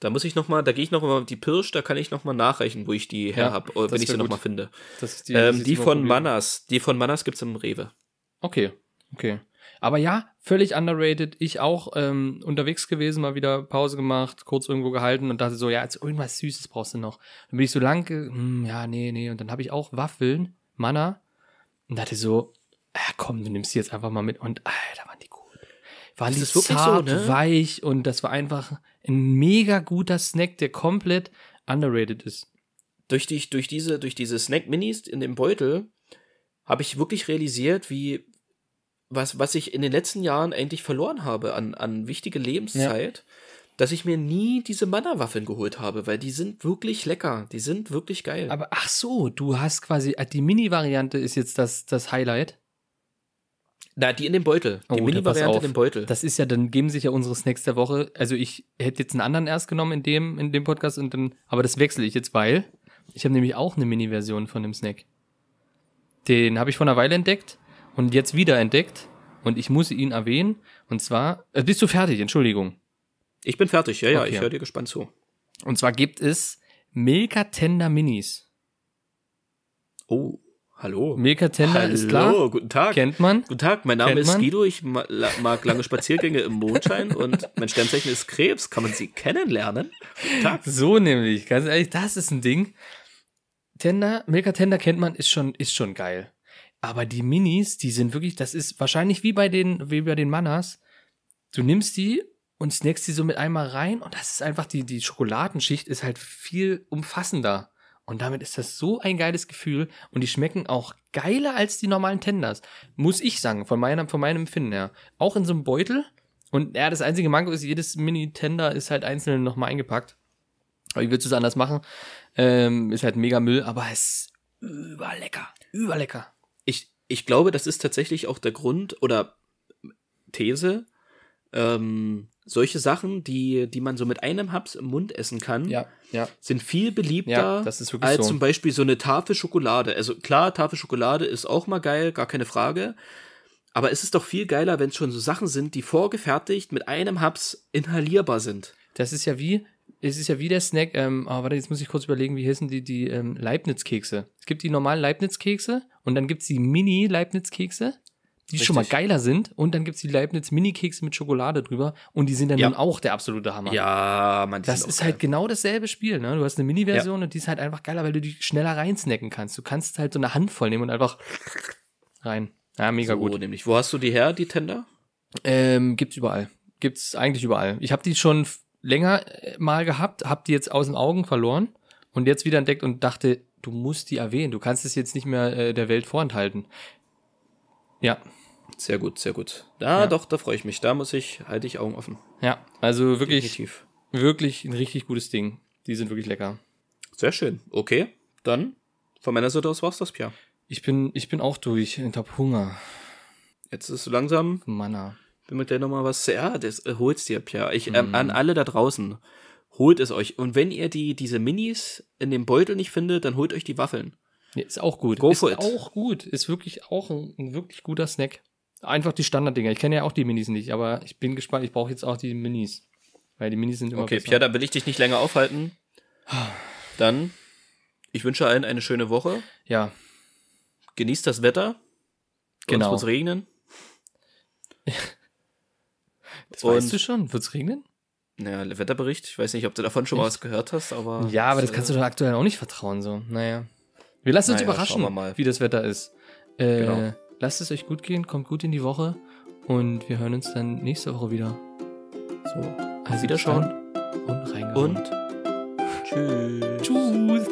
Da muss ich noch mal, da gehe ich noch mal die Pirsch, da kann ich noch mal nachreichen, wo ich die her Ja, hab, oder das wenn ich sie noch gut. mal finde. Das ist die, ähm, die mal von. Manas, die von Manas gibt's im Rewe. Okay, okay. Aber ja, völlig underrated. Ich auch ähm, unterwegs gewesen, mal wieder Pause gemacht, kurz irgendwo gehalten und dachte so, ja, jetzt irgendwas Süßes brauchst du noch. Dann bin ich so lang, hm, ja, nee, nee. Und dann habe ich auch Waffeln, Manna, und dachte so, ja, komm, du nimmst die jetzt einfach mal mit. Und Alter, waren die gut. Waren Das die wirklich so, zart, ne? weich und das war einfach ein mega guter Snack, der komplett underrated ist. durch, die, durch diese, durch diese Snack Minis in dem Beutel habe ich wirklich realisiert, wie was, was ich in den letzten Jahren eigentlich verloren habe an, an wichtige Lebenszeit, dass ich mir nie diese Manna-Waffeln geholt habe, weil die sind wirklich lecker. Die sind wirklich geil. Aber ach so, du hast quasi, äh, die Mini-Variante ist jetzt das, das Highlight. Na, die in dem Beutel. Die Oh, Mini-Variante in dem Beutel. Das ist ja, dann geben sich ja unsere Snacks der Woche. Also ich hätte jetzt einen anderen erst genommen in dem, in dem Podcast und dann, aber das wechsle ich jetzt, weil ich habe nämlich auch eine Mini-Version von dem Snack. Den habe ich vor einer Weile entdeckt und jetzt wieder entdeckt und ich muss ihn erwähnen. Und zwar, äh, bist du fertig? Entschuldigung. ich bin fertig, ja, ja, Okay. ich höre dir gespannt zu. Und zwar gibt es Milka Tender Minis. Oh, hallo. Milka Tender hallo, ist klar, guten Tag. kennt man. Guten Tag, mein Name Kennt ist? Guido, ich ma- mag lange Spaziergänge im Mondschein und mein Sternzeichen ist Krebs. Kann man Sie kennenlernen? Guten Tag. So nämlich, ganz ehrlich, das ist ein Ding. Tender, Milka Tender kennt man, ist schon, ist schon geil. Aber die Minis, die sind wirklich, das ist wahrscheinlich wie bei den, wie bei den Manas. Du nimmst die und snackst die so mit einmal rein und das ist einfach, die, die Schokoladenschicht ist halt viel umfassender. Und damit ist das so ein geiles Gefühl und die schmecken auch geiler als die normalen Tenders. Muss ich sagen, von meinem, von meinem Empfinden her. Auch in so einem Beutel. Und ja, das einzige Manko ist, jedes Mini-Tender ist halt einzeln nochmal eingepackt. Aber willst du es anders machen? Ähm, ist halt mega Müll, aber es ist überlecker. Überlecker. Ich, glaube, das ist tatsächlich auch der Grund oder These. Ähm, solche Sachen, die, die man so mit einem Haps im Mund essen kann, ja. sind viel beliebter Ja, als so. zum Beispiel so eine Tafel Schokolade. Also klar, Tafel Schokolade ist auch mal geil, gar keine Frage. Aber es ist doch viel geiler, wenn es schon so Sachen sind, die vorgefertigt mit einem Haps inhalierbar sind. Das ist ja wie, es ist ja wie der Snack, ähm, oh, warte, jetzt muss ich kurz überlegen, wie heißen die, die ähm, Leibniz-Kekse. Es gibt die normalen Leibniz-Kekse und dann gibt's die Mini-Leibniz-Kekse, die schon mal Richtig. geiler sind und dann gibt's die Leibniz-Mini-Kekse mit Schokolade drüber und die sind dann Ja. nun auch der absolute Hammer. Ja, man, Das ist geil. halt genau dasselbe Spiel, ne? Du hast eine Mini-Version und die ist halt einfach geiler, weil du die schneller reinsnacken kannst. Du kannst halt so eine Handvoll nehmen und einfach rein. Ja, mega so, gut. nämlich. Wo hast du die her, die Tender? Ähm, gibt's überall. Gibt's eigentlich überall. Ich habe die schon länger äh, mal gehabt, hab die jetzt aus den Augen verloren und jetzt wieder entdeckt und dachte, du musst die erwähnen. Du kannst es jetzt nicht mehr äh, der Welt vorenthalten. Ja, Sehr gut, sehr gut. Ja, Ja. doch, da freue ich mich. Da muss ich, halte ich Augen offen. ja. Also wirklich, Definitiv. wirklich ein richtig gutes Ding. Die sind wirklich lecker. Sehr schön. Okay, dann von meiner Seite aus war's das, Pia. Ich bin, ich bin auch durch. Ich hab Hunger. Jetzt ist langsam, Manna. Wenn wir gleich nochmal was, ja, das äh, holt's dir, Pia. Ich, Mhm. ähm, an alle da draußen, holt es euch. Und wenn ihr die, diese Minis in dem Beutel nicht findet, dann holt euch die Waffeln. Ja, ist auch gut. Go ist for it. auch gut. Ist wirklich auch ein, ein wirklich guter Snack. Einfach die Standarddinger. Ich kenne ja auch die Minis nicht, aber ich bin gespannt. Ich brauche jetzt auch die Minis. Weil die Minis sind immer Okay, besser. Pia, dann will ich dich nicht länger aufhalten. Dann, ich wünsche allen eine schöne Woche. Ja, Genießt das Wetter. Genau. Uns wird's regnen. das Und- weißt du schon. Wird's regnen? Naja, Wetterbericht. Ich weiß nicht, ob du davon schon mal Echt? was gehört hast, aber. Ja, aber das kannst du doch aktuell auch nicht vertrauen, so. Naja. Wir lassen uns Naja, überraschen, wir mal. wie das Wetter ist. Äh, Genau. Lasst es euch gut gehen, kommt gut in die Woche und wir hören uns dann nächste Woche wieder. So. Also Wiederschauen. Und reingehauen. Und tschüss. Tschüss.